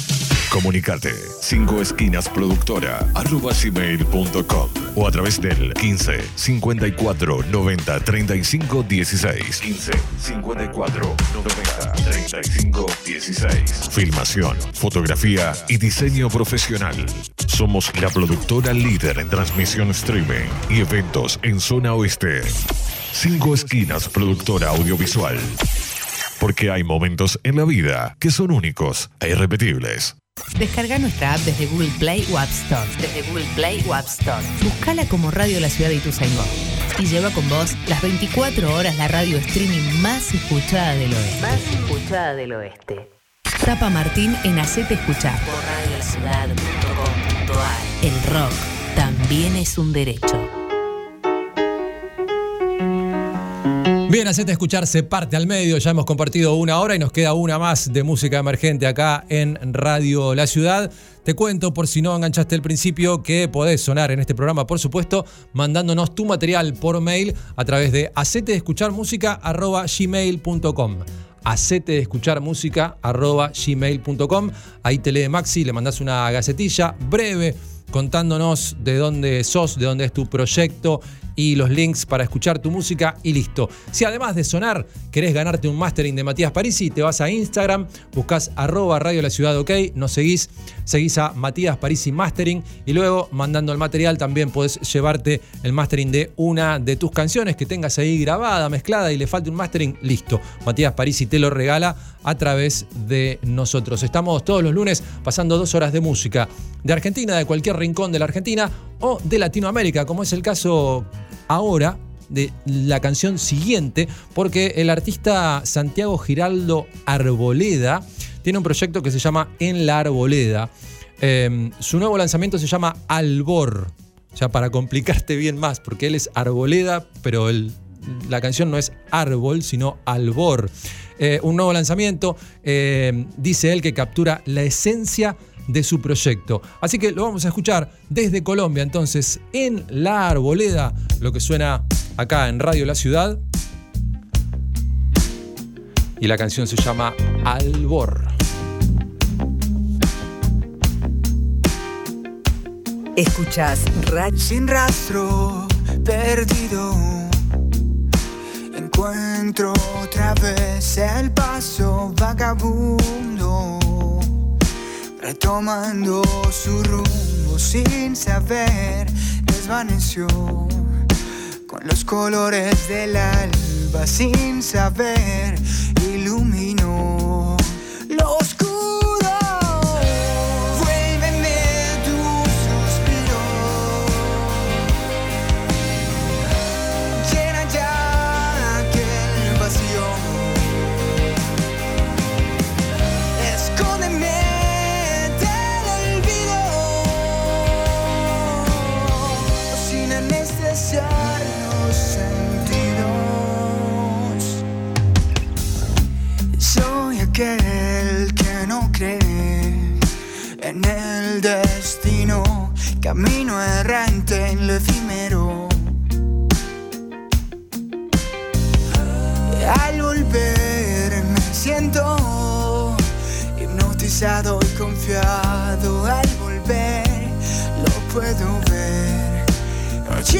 Comunicate 5 esquinas productora arroba o a través del 15 54 90 35 16 15 54 90 35 16 Filmación, fotografía y diseño profesional. Somos la productora líder en transmisión streaming y eventos en zona oeste. 5 esquinas productora audiovisual. Porque hay momentos en la vida que son únicos e irrepetibles. Descarga nuestra app desde Google Play o App Store. Desde Google Play o App Store. Buscala como Radio La Ciudad de Ituzaingó. Y lleva con vos las 24 horas la radio streaming más escuchada del oeste. Más escuchada del oeste. Tapa Martín en Hacete Escuchar. Por. El rock también es un derecho. Bien, hacete escuchar, se parte al medio. Ya hemos compartido una hora y nos queda una más de música emergente acá en Radio La Ciudad. Te cuento, por si no enganchaste el principio, que podés sonar en este programa, por supuesto, mandándonos tu material por mail a través de gmail.com Hacete escuchar música gmail.com. Ahí te lee Maxi, le mandás una gacetilla breve contándonos de dónde sos, de dónde es tu proyecto y los links para escuchar tu música y listo. Si además de sonar querés ganarte un mastering de Matías Parisi, te vas a Instagram, buscas arroba Radio La Ciudad OK, nos seguís, seguís a Matías Parisi Mastering y luego mandando el material también podés llevarte el mastering de una de tus canciones que tengas ahí grabada, mezclada y le falte un mastering, listo. Matías Parisi te lo regala a través de nosotros. Estamos todos los lunes pasando dos horas de música de Argentina, de cualquier rincón de la Argentina o de Latinoamérica, como es el caso ahora de la canción siguiente, porque el artista Santiago Giraldo Arboleda tiene un proyecto que se llama En la Arboleda. Eh, su nuevo lanzamiento se llama Albor. Ya para complicarte bien más, porque él es Arboleda, pero el, la canción no es árbol, sino albor. Eh, un nuevo lanzamiento, eh, dice él que captura la esencia de su proyecto. Así que lo vamos a escuchar desde Colombia, entonces, en La Arboleda, lo que suena acá en Radio La Ciudad. Y la canción se llama Albor. Escuchas Radio Sin rastro, perdido. Encuentro otra vez el paso vagabundo, retomando su rumbo sin saber, desvaneció con los colores del alba sin saber, iluminó en el destino, camino errante en lo efímero. Al volver me siento hipnotizado y confiado. Al volver lo puedo ver. Allí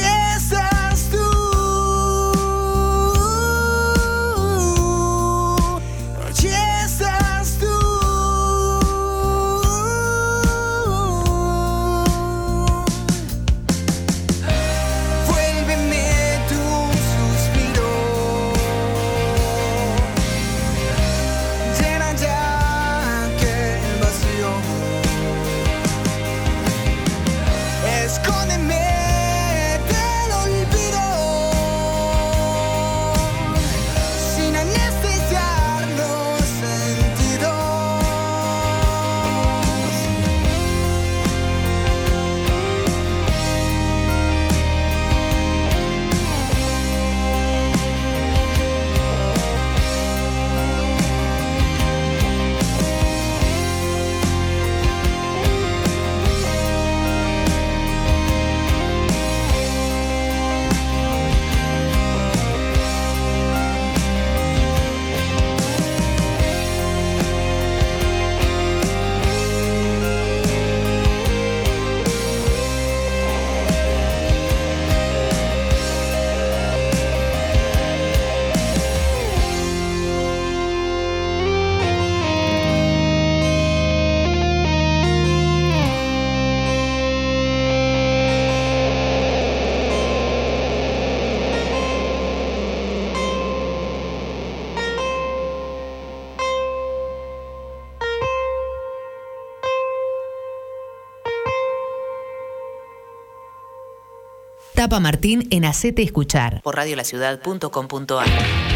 Tapa Martín en Hacete Escuchar por radiolaciudad.com.ar.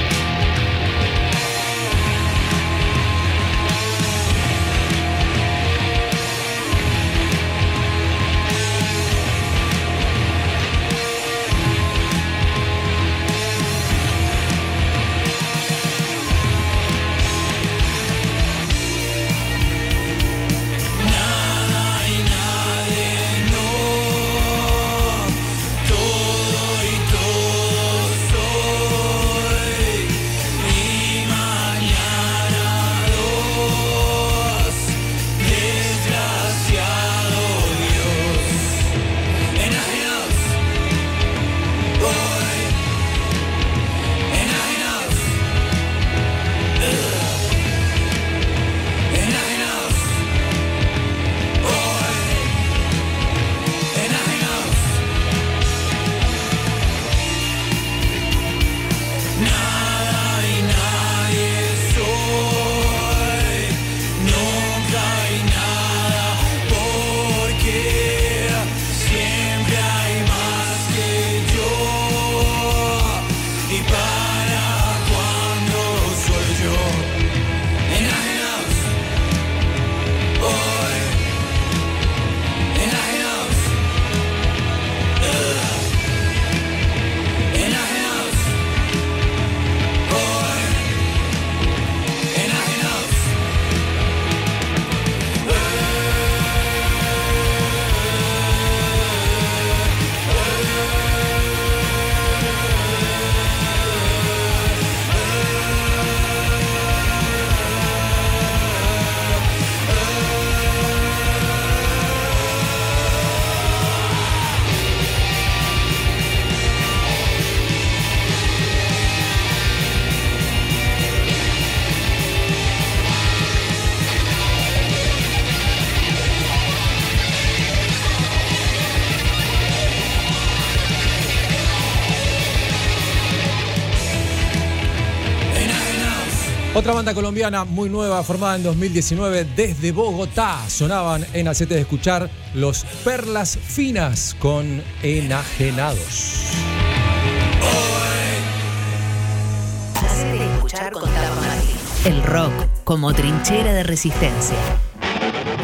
Otra banda colombiana muy nueva, formada en 2019 desde Bogotá. Sonaban en Acete de Escuchar los Perlas Finas con Enajenados. El rock como trinchera de resistencia.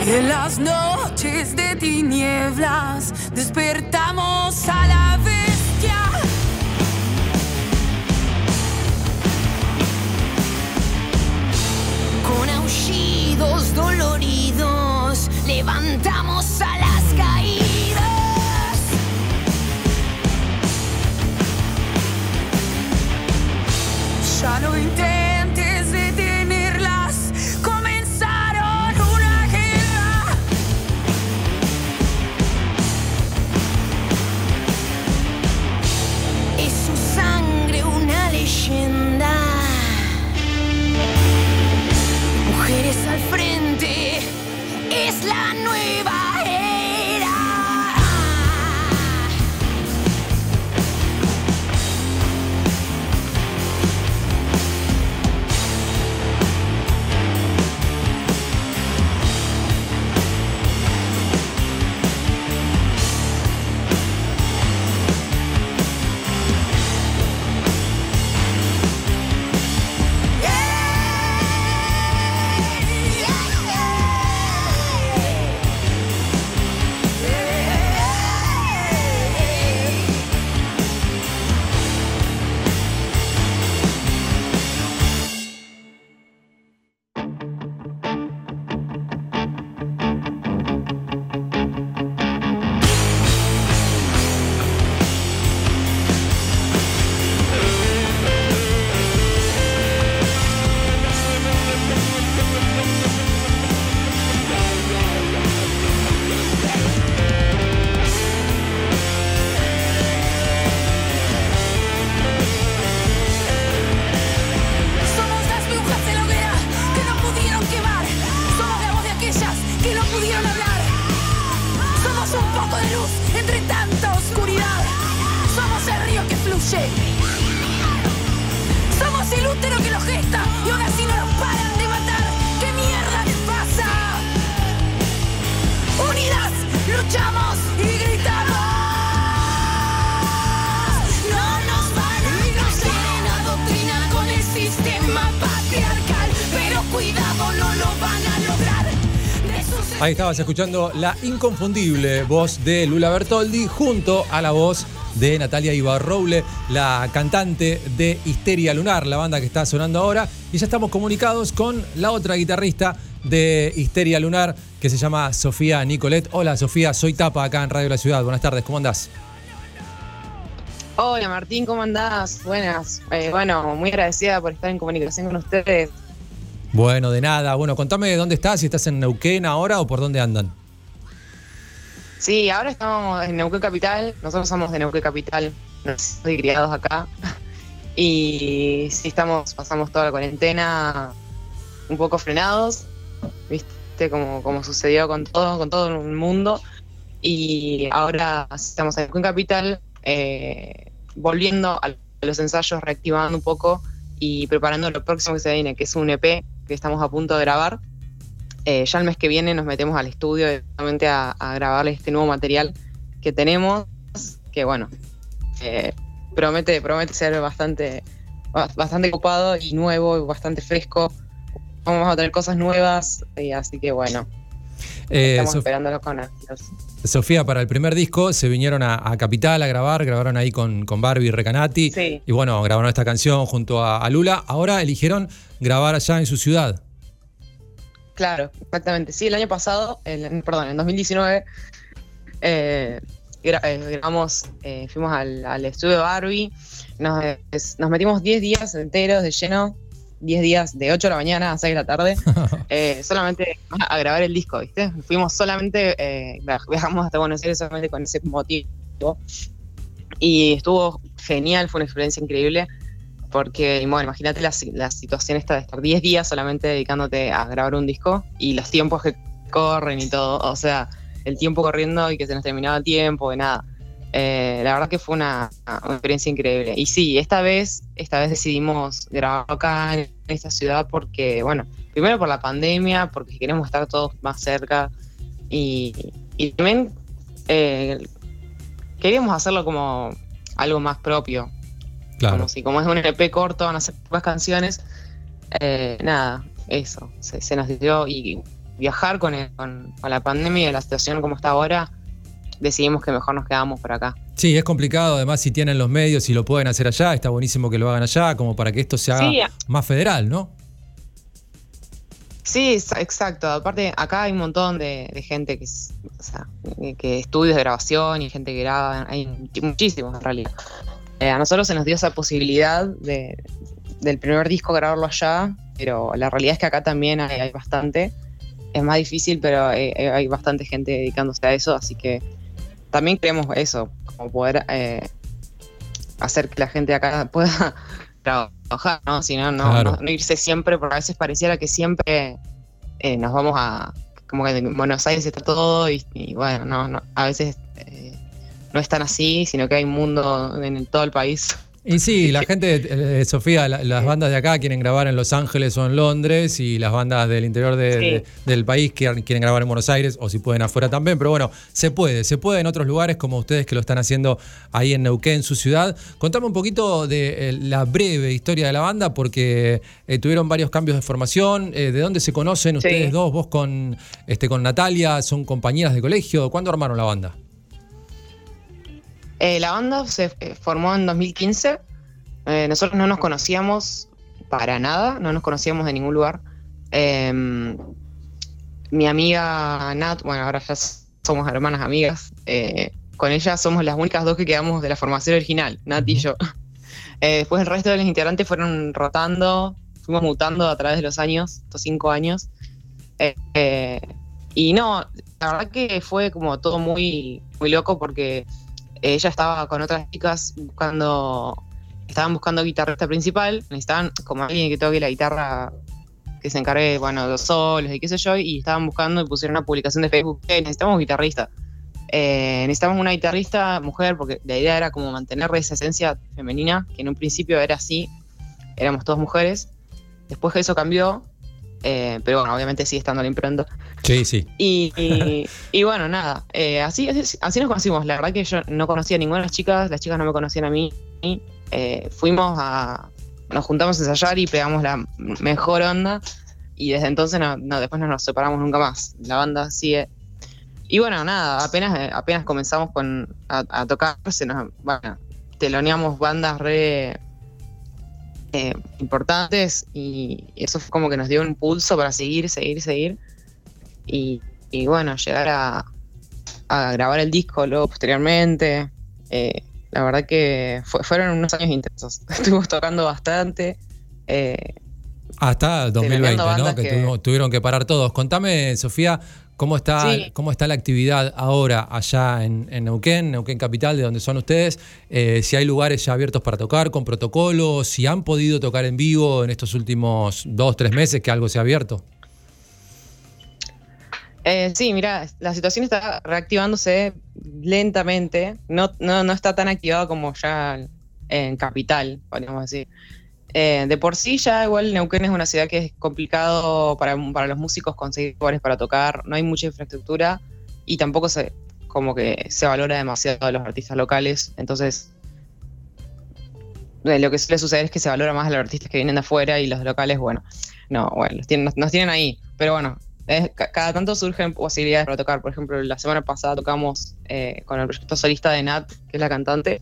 En las noches de tinieblas despertamos a la vez. doloridos, levantamos a las caídas. Ya lo intenté. Ahí estabas escuchando la inconfundible voz de Lula Bertoldi junto a la voz de Natalia Ibarroule, la cantante de Histeria Lunar, la banda que está sonando ahora. Y ya estamos comunicados con la otra guitarrista de Histeria Lunar, que se llama Sofía Nicolet. Hola Sofía, soy Tapa acá en Radio La Ciudad. Buenas tardes, ¿cómo andás? Hola Martín, ¿cómo andás? Buenas. Eh, bueno, muy agradecida por estar en comunicación con ustedes. Bueno, de nada. Bueno, contame de dónde estás, si estás en Neuquén ahora o por dónde andan. Sí, ahora estamos en Neuquén Capital. Nosotros somos de Neuquén Capital, soy criados acá. Y sí, estamos, pasamos toda la cuarentena un poco frenados, viste, como, como sucedió con todo, con todo el mundo. Y ahora estamos en Neuquén Capital, eh, volviendo a los ensayos, reactivando un poco y preparando lo próximo que se viene, que es un EP que estamos a punto de grabar. Eh, ya el mes que viene nos metemos al estudio directamente a, a grabar este nuevo material que tenemos, que bueno, eh, promete, promete ser bastante, ba- bastante ocupado y nuevo y bastante fresco. Vamos a tener cosas nuevas, y así que bueno, Eh, estamos esperándolo con ansias. Sofía, para el primer disco se vinieron a, a Capital a grabar, grabaron ahí con, con Barbie Recanati. Sí. Y bueno, grabaron esta canción junto a, a Lula. Ahora eligieron grabar allá en su ciudad. Claro, exactamente. Sí, el año pasado, el- perdón, en 2019, eh, gra- eh, grabamos, eh, fuimos al, al estudio Barbie, nos, nos metimos 10 días enteros de lleno, 10 días de 8 de la mañana a 6 de la tarde, eh, solamente a, grabar el disco, ¿viste? Fuimos solamente, eh, viaj- viajamos hasta Buenos Aires solamente con ese motivo. Y estuvo genial, fue una experiencia increíble porque, bueno, imagínate la, la situación esta de estar 10 días solamente dedicándote a grabar un disco y los tiempos que corren y todo, o sea, el tiempo corriendo y que se nos terminaba el tiempo y nada. Eh, la verdad que fue una, una experiencia increíble. Y sí, esta vez, esta vez decidimos grabar acá en esta ciudad porque, bueno, primero por la pandemia, porque queremos estar todos más cerca y, y también eh, queríamos hacerlo como algo más propio, Claro. como si como es un EP corto, van a ser pocas canciones. eh, nada, eso. Se, se nos dio. Y viajar con, el- con, con la pandemia y la situación como está ahora, decidimos que mejor nos quedamos por acá. Sí, es complicado. Además, si tienen los medios y lo pueden hacer allá, está buenísimo que lo hagan allá, como para que esto se haga Sí, más federal, ¿no? Sí, ex- exacto. Aparte, acá hay un montón de, de gente que, o sea, que- estudios de grabación y gente que graba, hay much- muchísimos en realidad. Eh, a nosotros se nos dio esa posibilidad de, del primer disco grabarlo allá, pero la realidad es que acá también hay, hay bastante. Es más difícil, pero eh, eh, hay bastante gente dedicándose a eso, así que también queremos eso, como poder eh, hacer que la gente acá pueda trabajar, ¿no? Si no, no, Claro. no- no irse siempre, porque a veces pareciera que siempre eh, nos vamos a. Como que en Buenos Aires está todo y, y bueno, no, no, a veces eh, no es tan así, sino que hay un mundo en todo el país. Y sí, la gente, eh, Sofía, la- las bandas de acá quieren grabar en Los Ángeles o en Londres y las bandas del interior de- Sí. de- del país quieren, quieren grabar en Buenos Aires o si pueden afuera también, pero bueno, se puede, se puede en otros lugares como ustedes que lo están haciendo ahí en Neuquén, su ciudad. Contame un poquito de eh, la breve historia de la banda porque eh, tuvieron varios cambios de formación, eh, ¿de dónde se conocen ustedes dos? Vos con, este, con Natalia, son compañeras de colegio, ¿cuándo armaron la banda? Eh, la banda se eh, formó en 2015. Eh, nosotros no nos conocíamos para nada, no nos conocíamos de ningún lugar. Eh, mi amiga Nat, bueno, ahora ya somos hermanas amigas. con ella somos las únicas dos que quedamos de la formación original, Nat y yo. Después el resto de los integrantes fueron rotando, fuimos mutando a través de los años, estos cinco años. Y no, la verdad que fue como todo muy, muy loco porque ella estaba con otras chicas buscando, estaban buscando guitarrista principal, necesitaban como alguien que toque la guitarra, que se encargue, bueno, de los solos y qué sé yo, y estaban buscando y pusieron una publicación de Facebook, "Eh, necesitamos guitarrista. Eh, necesitamos una guitarrista mujer, porque la idea era como mantener esa esencia femenina, que en un principio era así, éramos todas mujeres. Después que eso cambió, eh, pero bueno, obviamente sigue estando la impronta. Sí, sí. Y, y- y bueno, nada, eh, así, así, así nos conocimos. La verdad que yo no conocía a ninguna de las chicas, las chicas no me conocían a mí. Eh, fuimos a. Nos juntamos a ensayar y pegamos la mejor onda. y desde entonces no, no, después no nos separamos nunca más. La banda sigue. Y bueno, nada, apenas, eh, apenas comenzamos con, a, a tocar, se nos, bueno, teloneamos bandas re eh, importantes y eso fue como que nos dio un pulso para seguir, seguir, seguir. Y, y bueno, llegar a, a grabar el disco luego posteriormente. eh, la verdad que fue- fueron unos años intensos. Estuvimos tocando bastante. eh, Hasta el 2020, Teloneando ¿no? Que, tuvieron que parar todos. Contame, Sofía, ¿cómo está, Sí. cómo está la actividad ahora allá en, en Neuquén, Neuquén Capital, de donde son ustedes? Eh, si hay lugares ya abiertos para tocar con protocolos, si han podido tocar en vivo en estos últimos dos, tres meses que algo se ha abierto. Eh, sí, mira, la situación está reactivándose lentamente. No, no, no está tan activada como ya en Capital, podríamos decir. Eh, de por sí ya igual Neuquén es una ciudad que es complicado para, para los músicos conseguir lugares para tocar, no hay mucha infraestructura y tampoco se como que se valora demasiado a los artistas locales, entonces eh, lo que suele suceder es que se valora más a los artistas que vienen de afuera y los locales, bueno, no, bueno, los tienen, nos, tienen ahí, pero bueno, cada tanto surgen posibilidades para tocar. Por ejemplo, la semana pasada tocamos eh, con el proyecto solista de Nat, que es la cantante,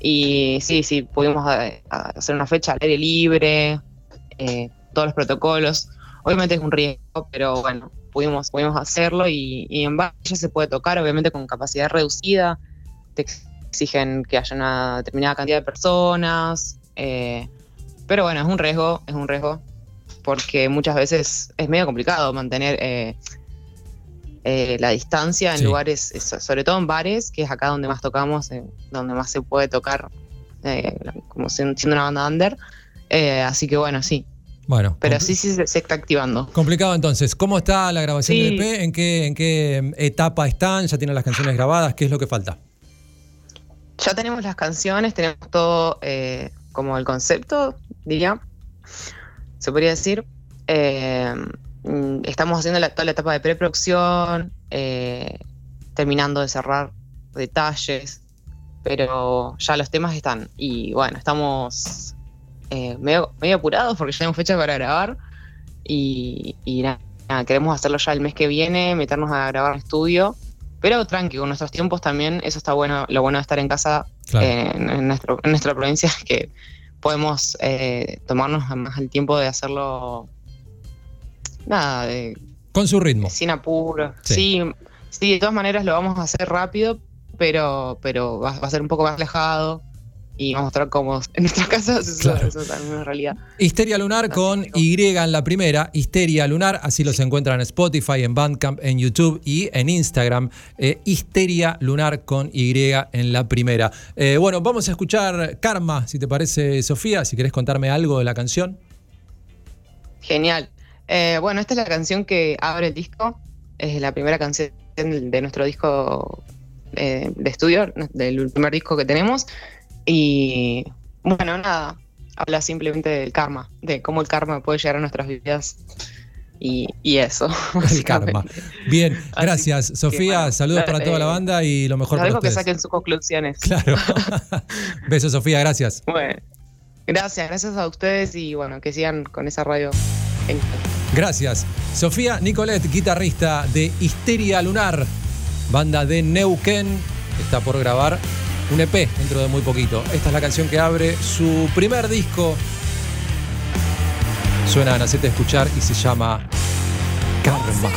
y sí, sí, pudimos eh, hacer una fecha al aire libre, eh, todos los protocolos. Obviamente es un riesgo, pero bueno, pudimos, pudimos hacerlo y, y en bar ya se puede tocar, obviamente con capacidad reducida. Te exigen que haya una determinada cantidad de personas, eh, pero bueno, es un riesgo, es un riesgo porque muchas veces es medio complicado mantener eh, eh, la distancia en Sí. lugares, eh, so- sobre todo en bares, que es acá donde más tocamos, eh, donde más se puede tocar, como siendo una banda under. Así que bueno, sí. Bueno, Pero sí, sí se, se está activando. complicado entonces. ¿Cómo está la grabación Sí. del EP? ¿En qué, ¿En qué etapa están? ¿Ya tienen las canciones grabadas? ¿Qué es lo que falta? Ya tenemos las canciones, tenemos todo como el concepto, diría, se podría decir. Eh, estamos haciendo la- toda la etapa de preproducción, eh, terminando de cerrar detalles, pero ya los temas están. Y bueno, estamos eh, medio, medio apurados porque ya tenemos fecha para grabar y, y nada, nada, queremos hacerlo ya el mes que viene, meternos a grabar en estudio. Pero tranqui, con nuestros tiempos también, eso está bueno, lo bueno de estar en casa Claro. eh, en, en nuestro, en nuestra provincia es que podemos eh, tomarnos más el tiempo de hacerlo, nada, de- Con su ritmo. sin apuro. Sí. Sí. sí, de todas maneras lo vamos a hacer rápido, pero, pero va, va a ser un poco más alejado y vamos a estar cómodos en nuestras casas, eso, Claro. eso también es realidad. Histeria Lunar con Y en la primera, Histeria Lunar, así los encuentran en Spotify, en Bandcamp, en YouTube y en Instagram. Eh, Histeria Lunar con Y en la primera. Eh, bueno, vamos a escuchar Karma, si te parece, Sofía, si querés contarme algo de la canción. Genial. Eh, bueno, esta es la canción que abre el disco. Es la primera canción de nuestro disco eh, de estudio, del primer disco que tenemos. Y bueno, nada, habla simplemente del karma, de cómo el karma puede llegar a nuestras vidas. Y, y eso. El karma. Bien, gracias, Sofía. bueno, saludos para toda la banda y lo mejor para que saquen sus conclusiones. Claro. Besos, Sofía, gracias. Bueno, gracias, gracias a ustedes y bueno, que sigan con esa radio. Gracias. Sofía Nicolet, guitarrista de Histeria Lunar, banda de Neuquén, está por grabar un EP dentro de muy poquito. Esta es la canción que abre su primer disco. Suena a Nacete escuchar y se llama Karma.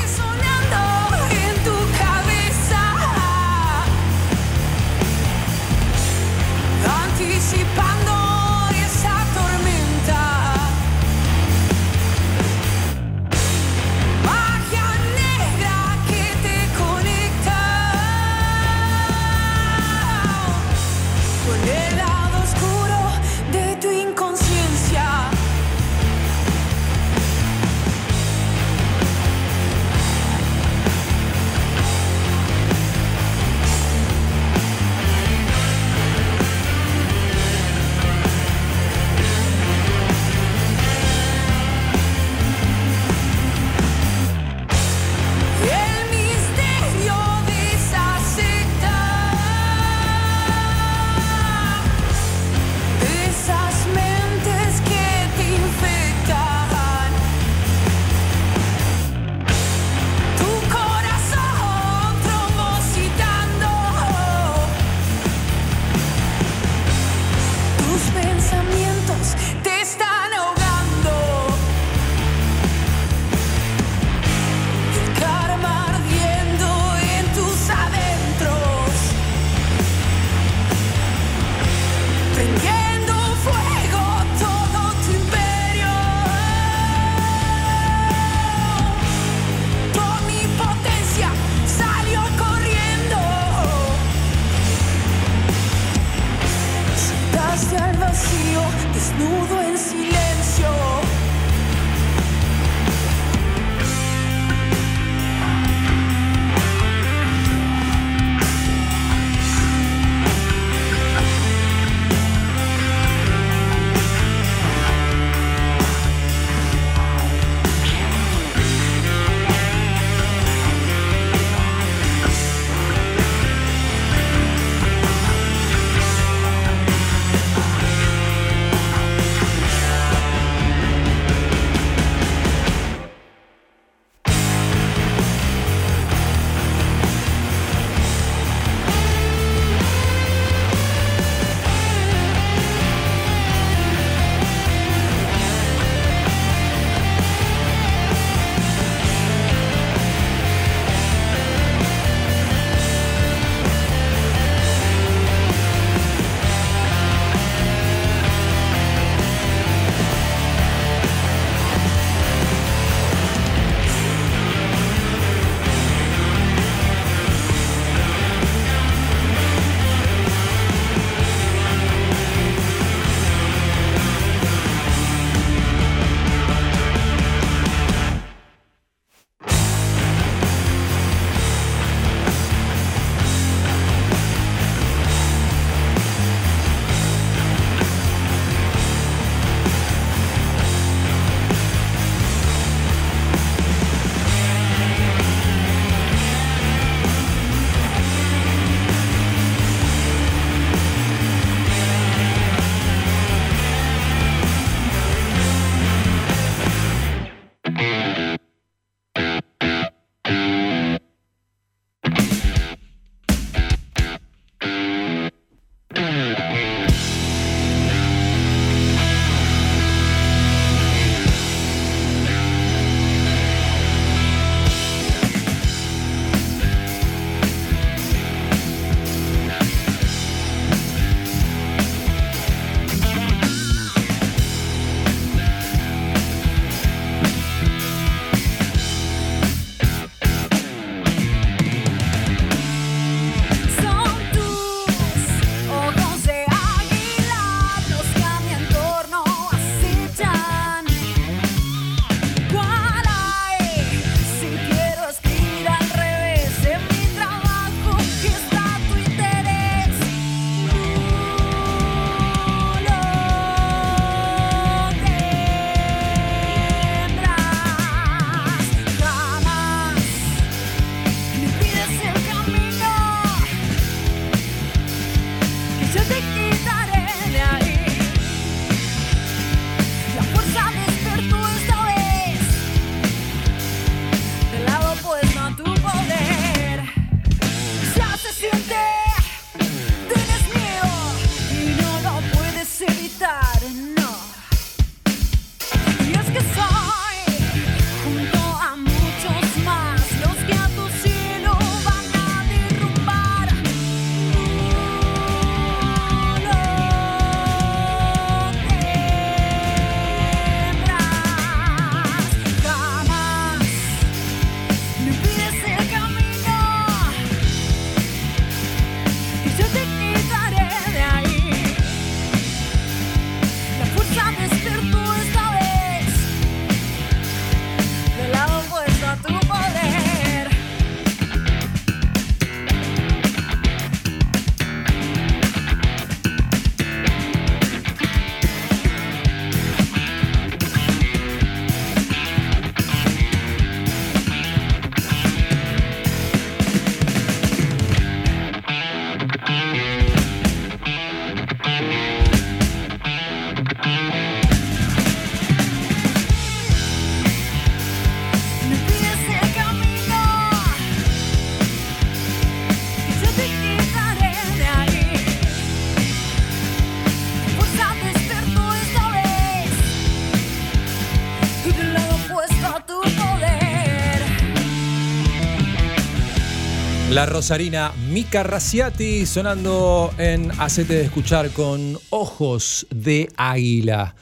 La rosarina Mica Raciati sonando en Hacete de escuchar con ojos de águila.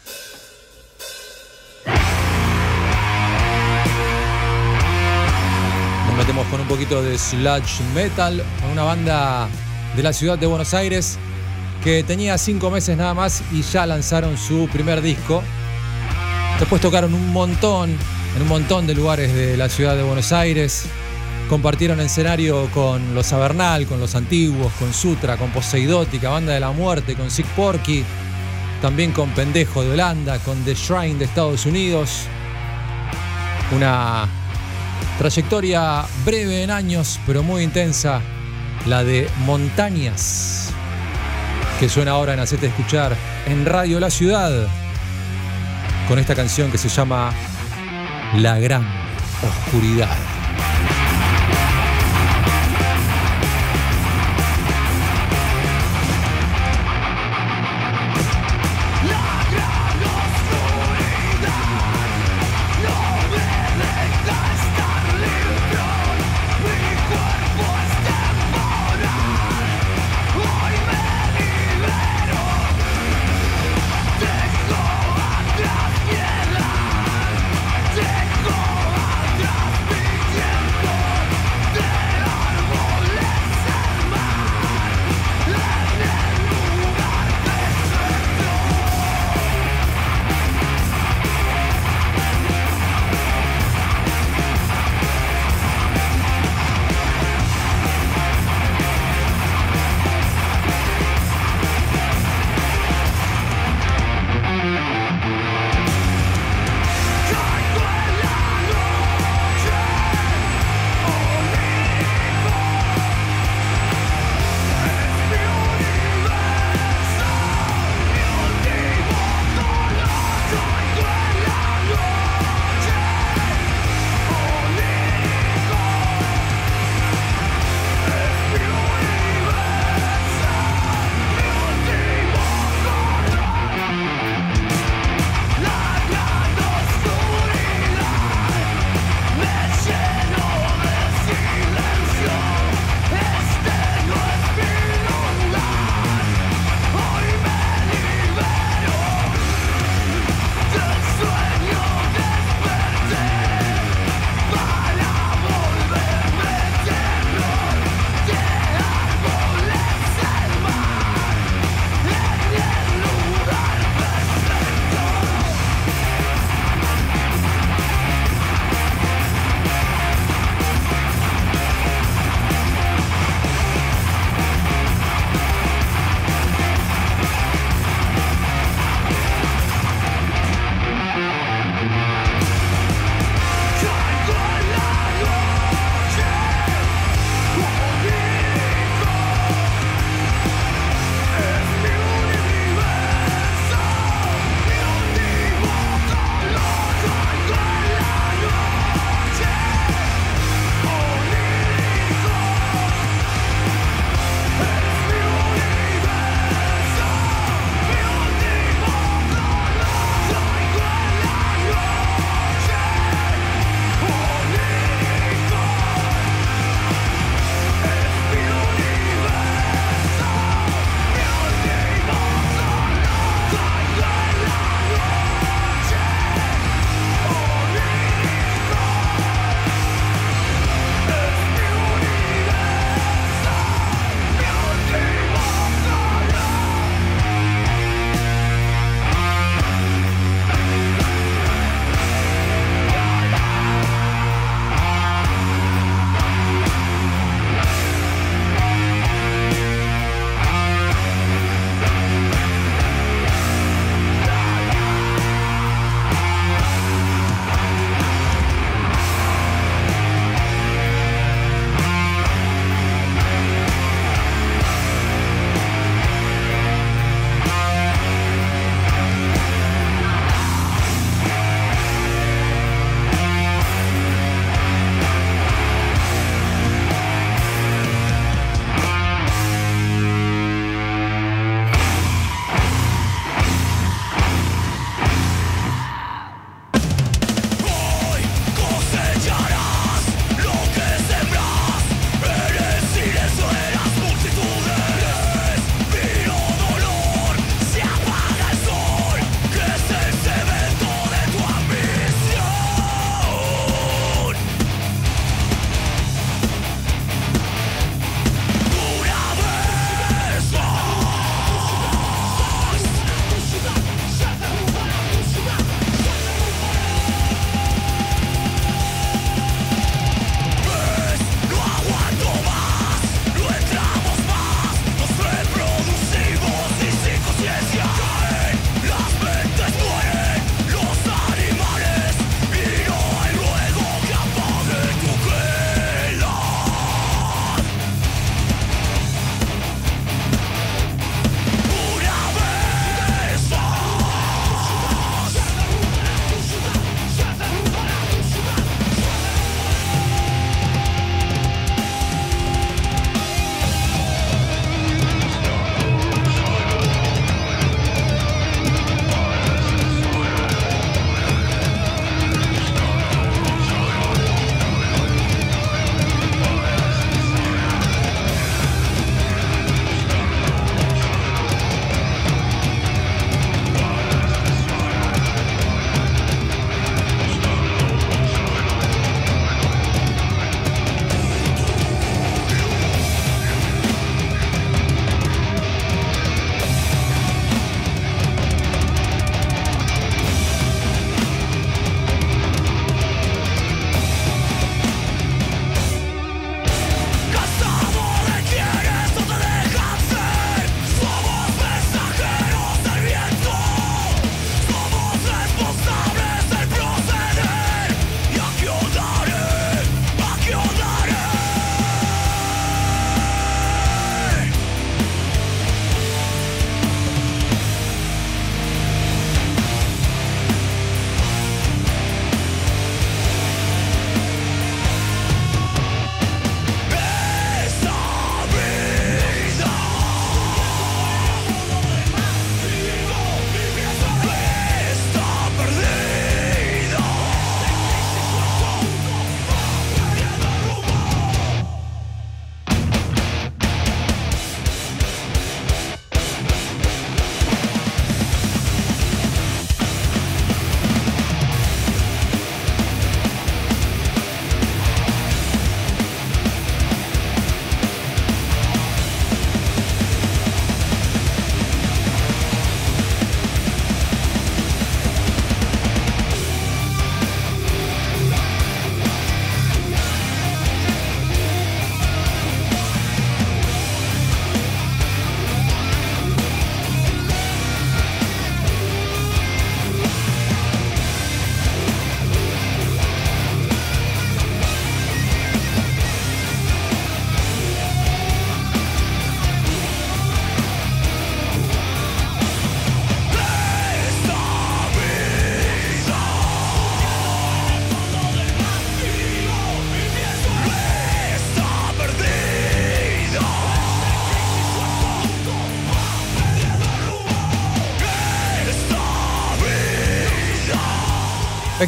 Nos metemos con un poquito de sludge metal, una banda de la ciudad de Buenos Aires que tenía cinco meses nada más y ya lanzaron su primer disco. Después tocaron un montón, en un montón de lugares de la ciudad de Buenos Aires. Compartieron escenario con Los Avernal, con Los Antiguos, con Sutra, con Poseidótica, Banda de la Muerte, con Sick Porky, también con Pendejo de Holanda, con The Shrine de Estados Unidos. Una trayectoria breve en años, pero muy intensa, la de Montañas, que suena ahora en Hacete Escuchar en Radio La Ciudad, con esta canción que se llama La Gran Oscuridad.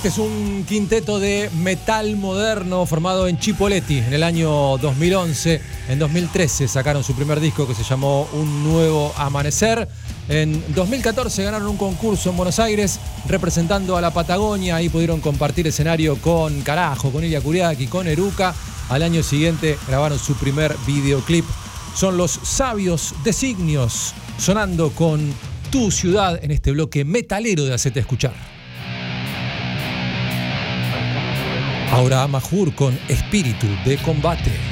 Este es un quinteto de metal moderno formado en Chipoletti en el año 2011. En 2013 sacaron su primer disco que se llamó Un Nuevo Amanecer. En 2014 ganaron un concurso en Buenos Aires representando a la Patagonia. Ahí pudieron compartir escenario con Carajo, con Ilya Kuriaki, con Eruca. Al año siguiente grabaron su primer videoclip. Son los sabios designios sonando con tu ciudad en este bloque metalero de Hacete Escuchar. Ahora Amajur con espíritu de combate.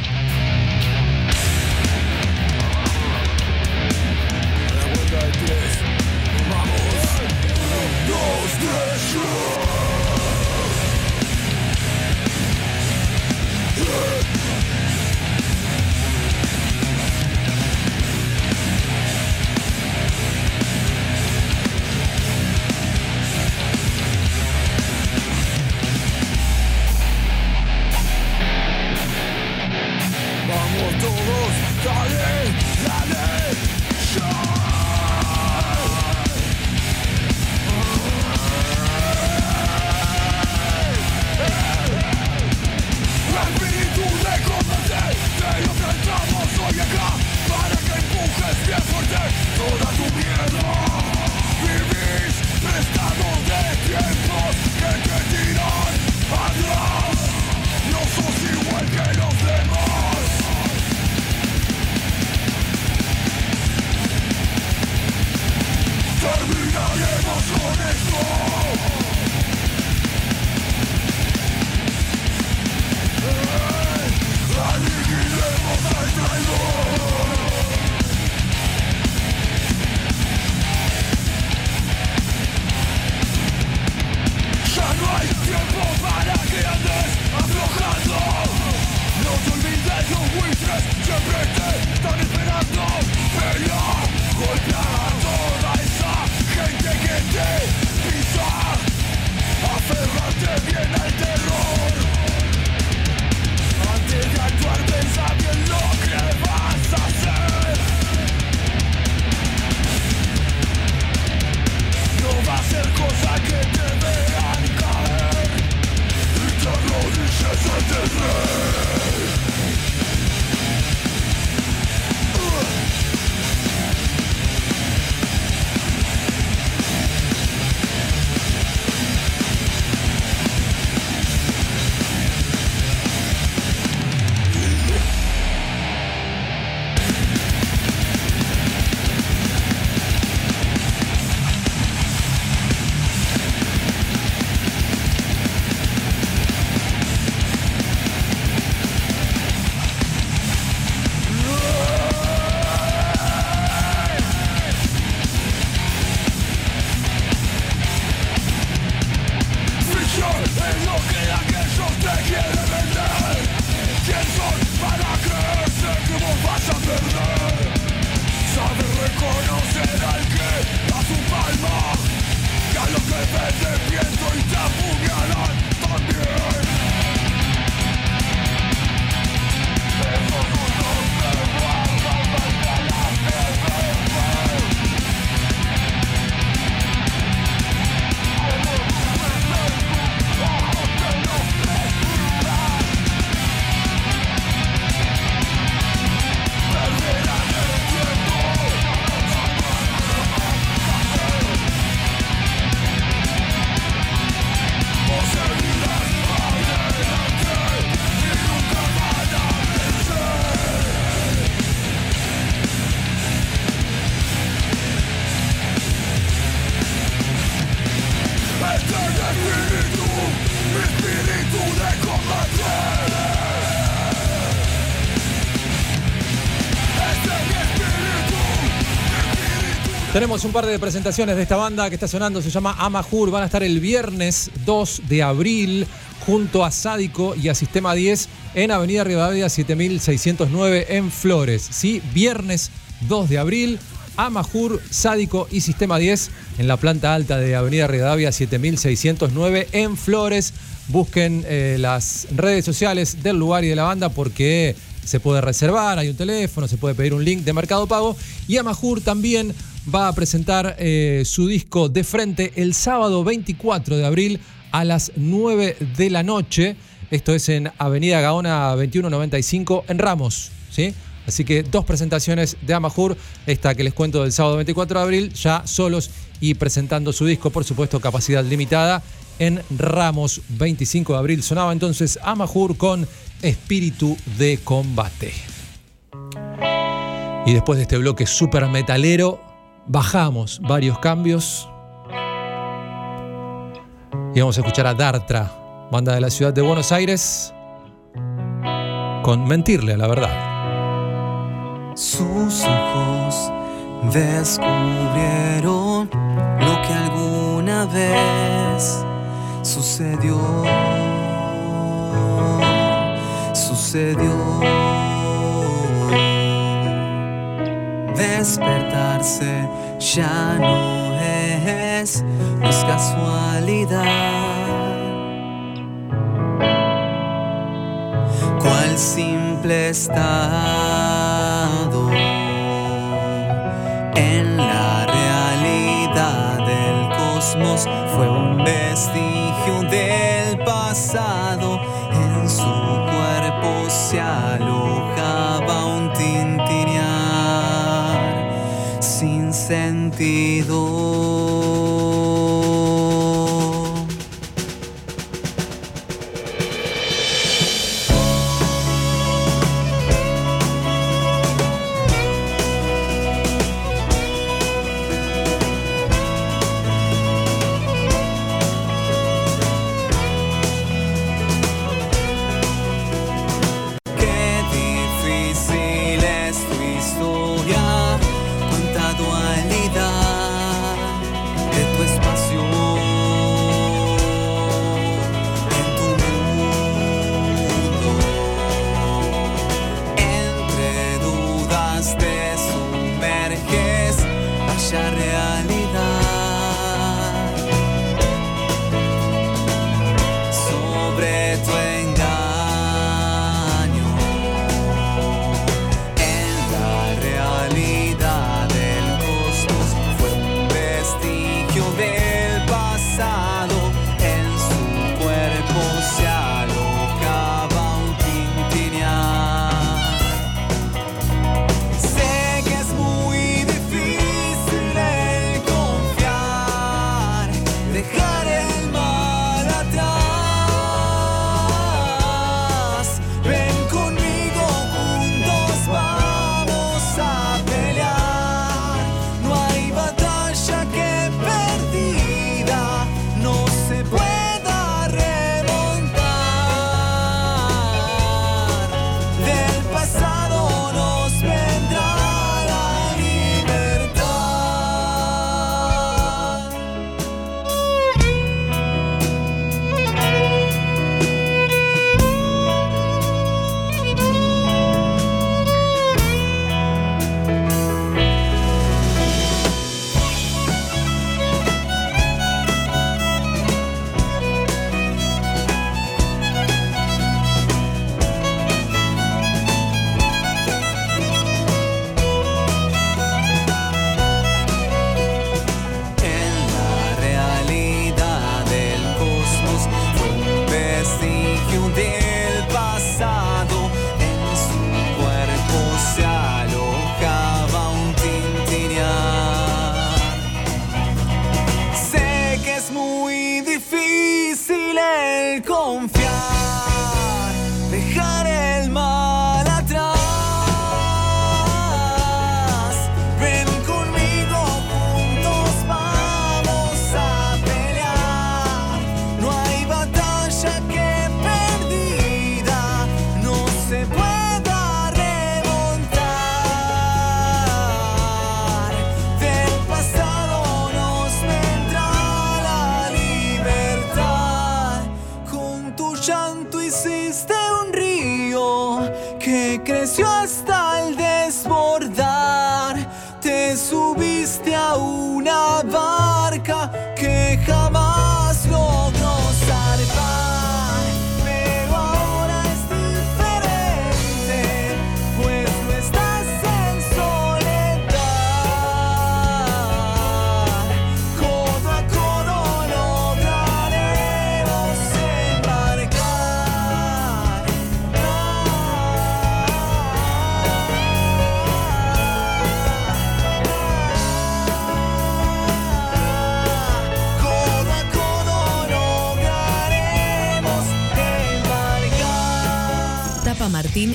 Siempre te están esperando Pelea, golpea a toda esa gente que te pisa Aferrate bien al terror. Antes de actuar pensa bien lo que vas a hacer. No va a ser cosa que te vean caer. Y te arrodilles ante el rey Tenemos un par de presentaciones de esta banda que está sonando, se llama Amajur. Van a estar el viernes 2 de abril junto a Sádico y a Sistema 10 en Avenida Rivadavia 7609 en Flores. ¿sí? Viernes 2 de abril, Amajur, Sádico y Sistema 10 en la planta alta de Avenida Rivadavia 7609 en Flores. Busquen eh, las redes sociales del lugar y de la banda porque se puede reservar, hay un teléfono, se puede pedir un link de Mercado Pago. Y Amajur también va a presentar eh, su disco de frente el sábado 24 de abril a las 9 de la noche. Esto es en Avenida Gaona 2195 en Ramos. ¿sí? Así que dos presentaciones de Amajur, esta que les cuento del sábado 24 de abril, ya solos y presentando su disco, por supuesto, capacidad limitada, en Ramos 25 de abril. Sonaba entonces Amajur con Espíritu de Combate. Y después de este bloque super metalero, bajamos varios cambios. Y vamos a escuchar a Dartra, banda de la ciudad de Buenos Aires, con Mentirle a la verdad. Sus ojos descubrieron lo que alguna vez sucedió. Sucedió. Despertarse ya no es, casualidad. Cual simple estado en la realidad del cosmos fue un vestigio del pasado. En su cuerpo se alojaba sentido.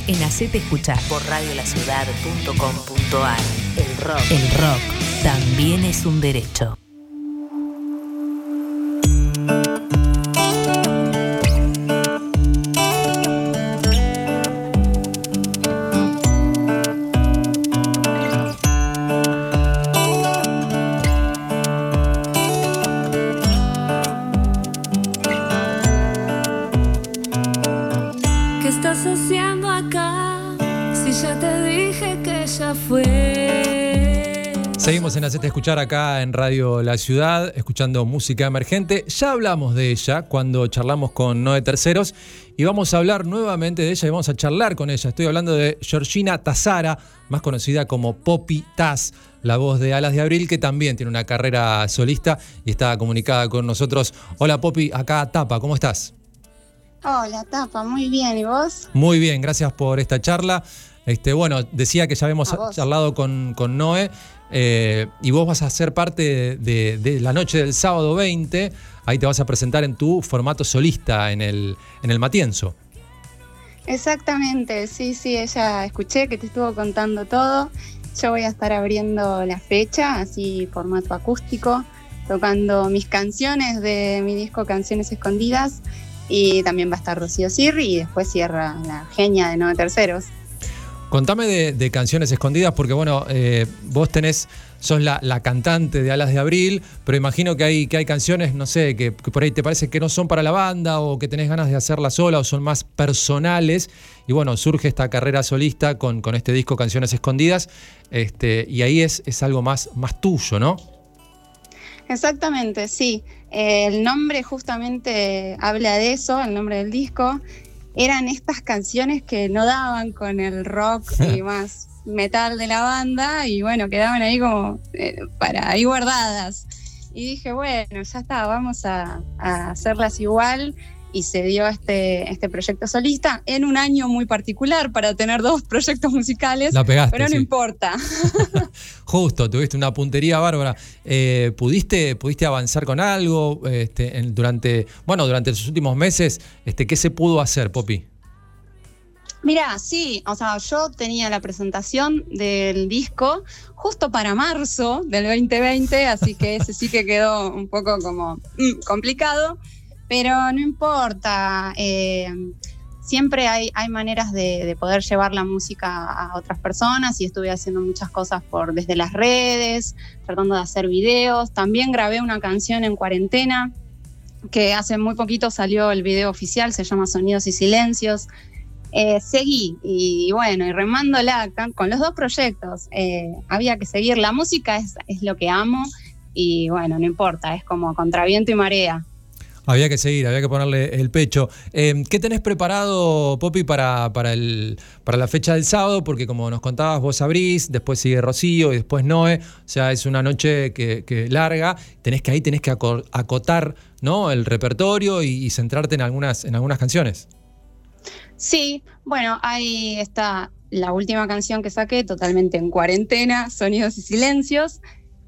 En Hacete Escuchar por radiolaciudad.com.ar. El rock. El rock también es un derecho. Escuchar acá en Radio La Ciudad, escuchando música emergente. Ya hablamos de ella cuando charlamos con Noé Terceros y vamos a hablar nuevamente de ella y vamos a charlar con ella. Estoy hablando de Georgina Tazara, más conocida como Poppy Taz, la voz de Alas de Abril, que también tiene una carrera solista y está comunicada con nosotros. Hola Poppy, acá Tapa, ¿cómo estás? Hola, Tapa, muy bien. ¿Y vos? Muy bien, gracias por esta charla. Este, bueno, decía que ya habíamos charlado con, con Noé eh, y vos vas a ser parte de, la noche del sábado 20. Ahí te vas a presentar en tu formato solista en el, en el Matienzo. Exactamente, sí, sí, ella escuché que te estuvo contando todo. Yo voy a estar abriendo la fecha, así formato acústico, tocando mis canciones de mi disco Canciones Escondidas. Y también va a estar Rocío Sirri y después cierra la genia de Nueve Terceros. Contame de, canciones escondidas, porque bueno, eh, vos tenés, sos la, cantante de Alas de Abril, pero imagino que hay, que hay canciones, no sé, que, por ahí te parece que no son para la banda o que tenés ganas de hacerlas sola o son más personales. Y bueno, surge esta carrera solista con, con este disco Canciones Escondidas, este, y ahí es, es algo más, más tuyo, ¿no? Exactamente, sí. El nombre justamente habla de eso, el nombre del disco. Eran estas canciones que no daban con el rock y más metal de la banda y bueno, quedaban ahí como eh, para ahí guardadas. Y dije, bueno, ya está, vamos a, a hacerlas igual. Y se dio este, este proyecto solista en un año muy particular para tener dos proyectos musicales. La pegaste, pero no sí. importa. Justo, tuviste una puntería bárbara. Eh, ¿pudiste, ¿Pudiste avanzar con algo este, en- durante, bueno, durante los últimos meses? Este, ¿Qué se pudo hacer, Poppy? Mira, sí, o sea, yo tenía la presentación del disco justo para marzo del 2020, así que ese sí que quedó un poco como mm, complicado, pero no importa. eh, siempre hay, hay maneras de, de poder llevar la música a otras personas y estuve haciendo muchas cosas por desde las redes, tratando de hacer videos. También grabé una canción en cuarentena que hace muy poquito salió el video oficial, se llama Sonidos y Silencios. Eh, seguí y, bueno, y remándola con los dos proyectos, eh, había que seguir. La música es, es lo que amo y bueno, no importa, es como contra viento y marea. Había que seguir, había que ponerle el pecho. Eh, ¿Qué tenés preparado, Poppy, para, para, el, para la fecha del sábado? Porque como nos contabas, vos abrís, después sigue Rocío y después Noé. O sea, es una noche que, que larga. Tenés que ahí tenés que aco- acotar ¿no? el repertorio y, y centrarte en algunas, en algunas canciones. Sí, bueno, ahí está la última canción que saqué, totalmente en cuarentena, Sonidos y Silencios.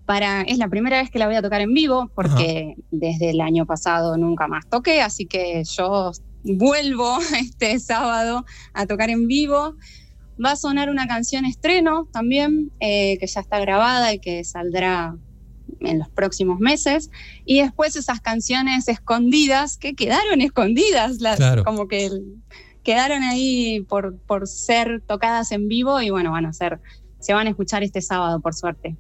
Para, es la primera vez que la voy a tocar en vivo, porque desde el año pasado nunca más toqué, así que yo vuelvo este sábado a tocar en vivo. Va a sonar una canción estreno también, eh, que ya está grabada y que saldrá en los próximos meses. Y después esas canciones escondidas, que quedaron escondidas, las, Claro. como que quedaron ahí por, por ser tocadas en vivo y bueno, van a ser, se van a escuchar este sábado, por suerte.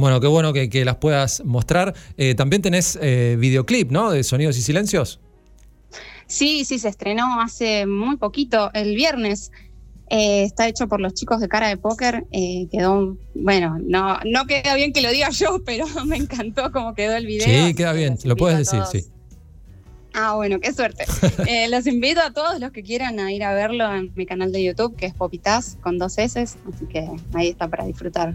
Bueno, qué bueno que, que las puedas mostrar. Eh, también tenés eh, videoclip, ¿no? De Sonidos y Silencios. Sí, sí, se estrenó hace muy poquito, el viernes. Eh, está hecho por los chicos de Cara de Póker. eh, quedó, bueno, no, no queda bien que lo diga yo, pero me encantó cómo quedó el video. Sí, queda que bien, lo puedes decir, sí. Ah, bueno, qué suerte. Eh, los invito a todos los que quieran a ir a verlo en mi canal de YouTube, que es Popitas, con dos S, así que ahí está para disfrutar.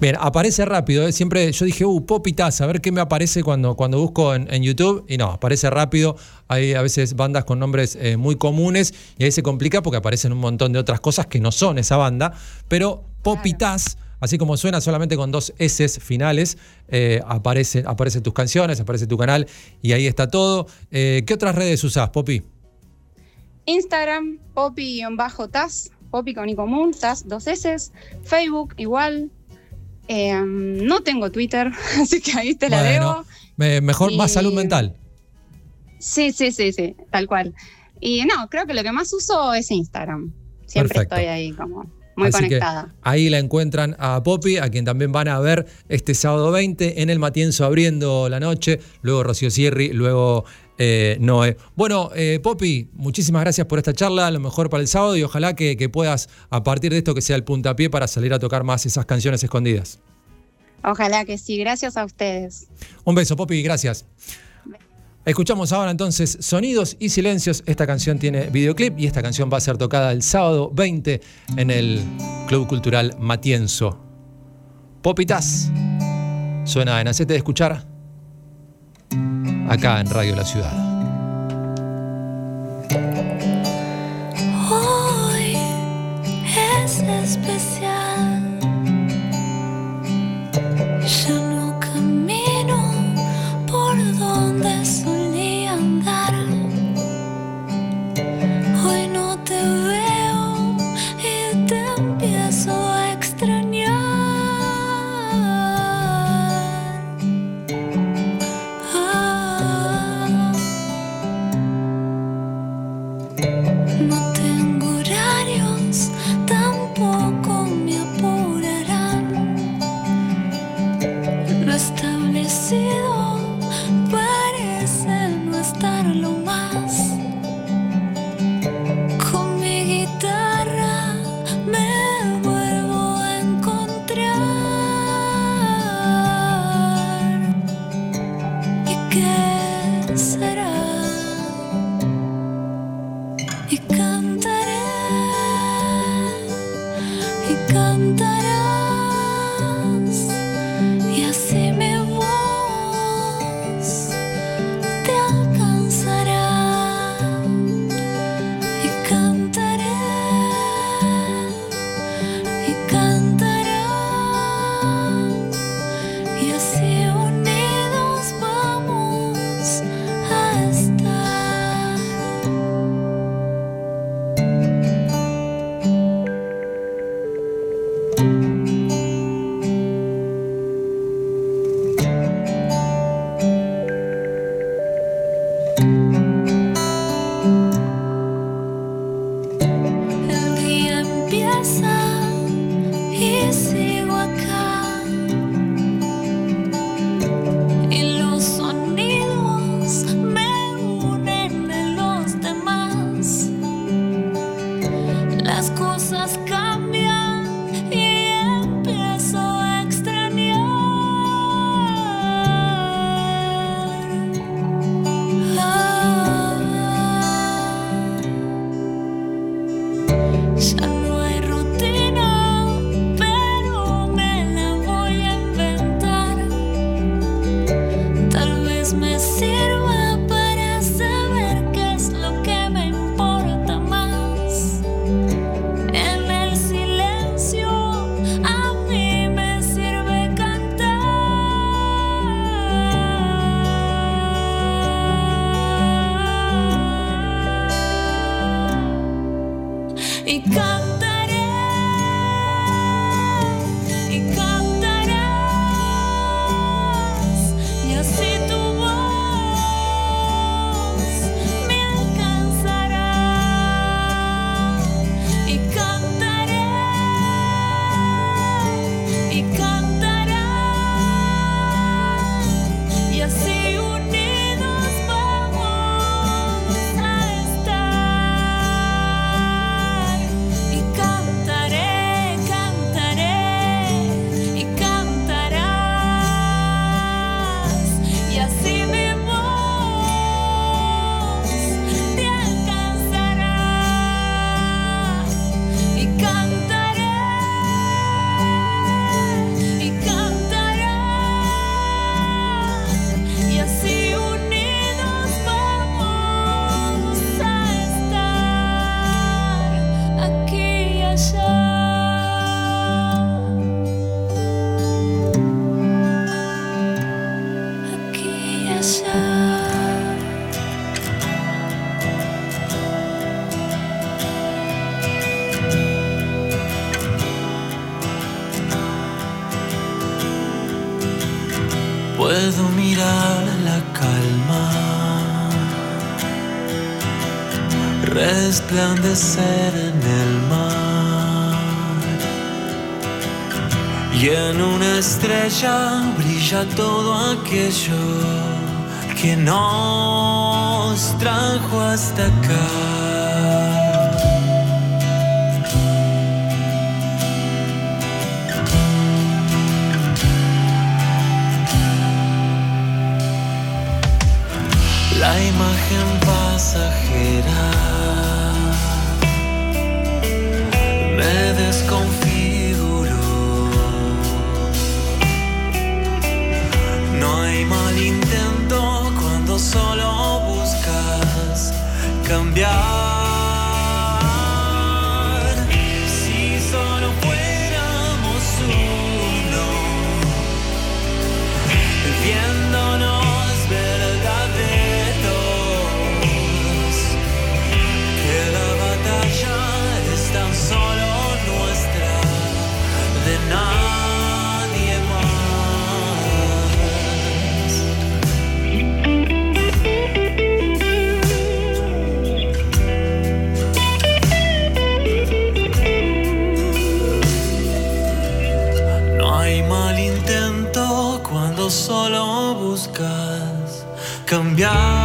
Bien, aparece rápido. ¿eh? Siempre yo dije, uh, Popitas, a ver qué me aparece cuando, cuando busco en, en YouTube. Y no, aparece rápido. Hay a veces bandas con nombres eh, muy comunes y ahí se complica porque aparecen un montón de otras cosas que no son esa banda. Pero Popitas, así como suena solamente con dos S finales, eh, aparece, aparecen tus canciones, aparece tu canal y ahí está todo. Eh, ¿Qué otras redes usás, Popi? Instagram, poppy-taz, poppy con i común, taz dos S, Facebook igual. Eh, no tengo Twitter, así que ahí te la Bueno, debo. me- mejor, más salud mental. Sí, sí, sí, sí, tal cual. Y no, creo que lo que más uso es Instagram. Siempre Perfecto. estoy ahí como muy Así que conectada. ahí la encuentran a Poppy, a quien también van a ver este sábado 20 en el Matienzo abriendo la noche, luego Rocío Sierri, luego eh, Noé. Bueno, eh, Poppy, muchísimas gracias por esta charla, lo mejor para el sábado y ojalá que, que puedas, a partir de esto, que sea el puntapié para salir a tocar más esas canciones escondidas. Ojalá que sí, gracias a ustedes. Un beso, Poppy, gracias. Escuchamos ahora entonces Sonidos y Silencios. Esta canción tiene videoclip y esta canción va a ser tocada el sábado 20 en el Club Cultural Matienzo. Popitas. Suena en Hacete de Escuchar. Acá en Radio La Ciudad. Hoy es especial. Resplandecer en el mar y en una estrella brilla todo aquello que nos trajo hasta acá. La imagen pasajera me desconfiguró. No hay mal intento cuando solo buscas cambiar. Buscas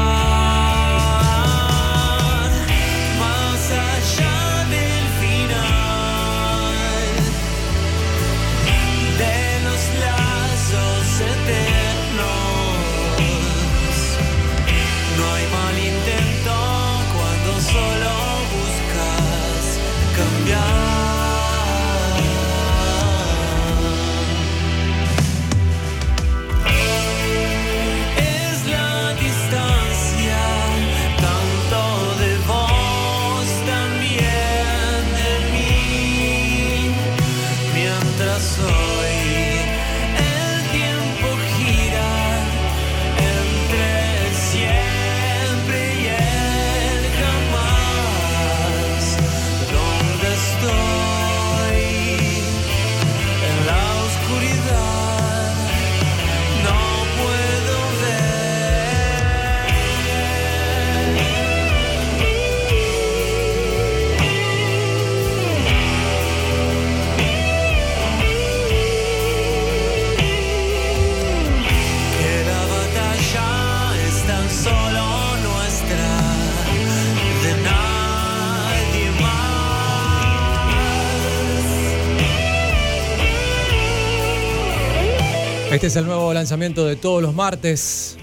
Este es el nuevo lanzamiento de todos los martes.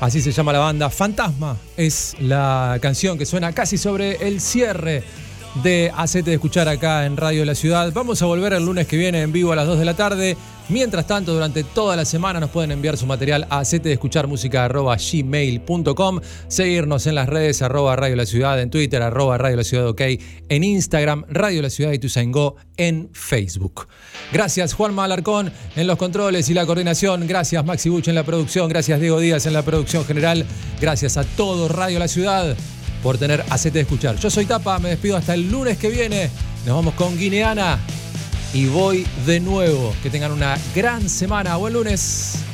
Así se llama la banda. Fantasma es la canción que suena casi sobre el cierre de Hacete de escuchar acá en Radio La Ciudad. Vamos a volver el lunes que viene en vivo a las 2 de la tarde. Mientras tanto, durante toda la semana nos pueden enviar su material a de escuchar música gmail.com, seguirnos en las redes arroba Radio La Ciudad, en Twitter arroba Radio La Ciudad OK, en Instagram Radio La Ciudad y Tuzaingó en Facebook. Gracias Juan Alarcón en los controles y la coordinación, gracias Maxi Buch en la producción, gracias Diego Díaz en la producción general, gracias a todo Radio La Ciudad por tener Hacete de escuchar. Yo soy Tapa, me despido hasta el lunes que viene. Nos vamos con Guineana y voy de nuevo. Que tengan una gran semana. Buen lunes.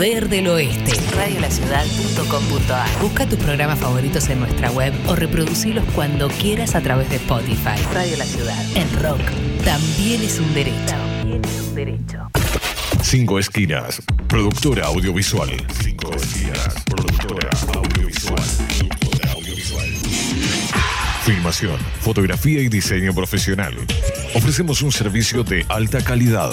Poder del oeste. Radiolaciudad.com.ar Busca tus programas favoritos en nuestra web o reproducirlos cuando quieras a través de Spotify. Radio La Ciudad. El rock también es un derecho. También es un derecho. Cinco Esquinas, productora audiovisual. Cinco Esquinas, productora audiovisual. Productora audiovisual. Filmación, fotografía y diseño profesional. Ofrecemos un servicio de alta calidad.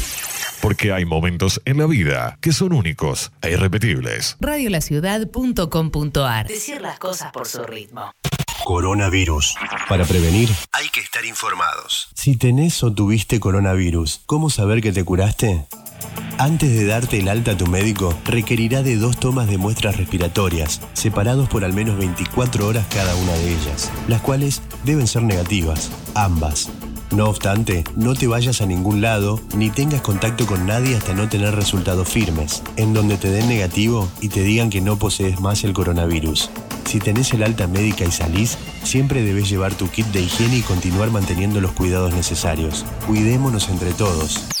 Porque hay momentos en la vida que son únicos e irrepetibles. Radiolaciudad.com.ar Decir las cosas por su ritmo. Coronavirus. Para prevenir, hay que estar informados. Si tenés o tuviste coronavirus, ¿cómo saber que te curaste? Antes de darte el alta a tu médico, requerirá de dos tomas de muestras respiratorias, separados por al menos 24 horas cada una de ellas, las cuales deben ser negativas, ambas. No obstante, no te vayas a ningún lado ni tengas contacto con nadie hasta no tener resultados firmes, en donde te den negativo y te digan que no posees más el coronavirus. Si tenés el alta médica y salís, siempre debes llevar tu kit de higiene y continuar manteniendo los cuidados necesarios. Cuidémonos entre todos.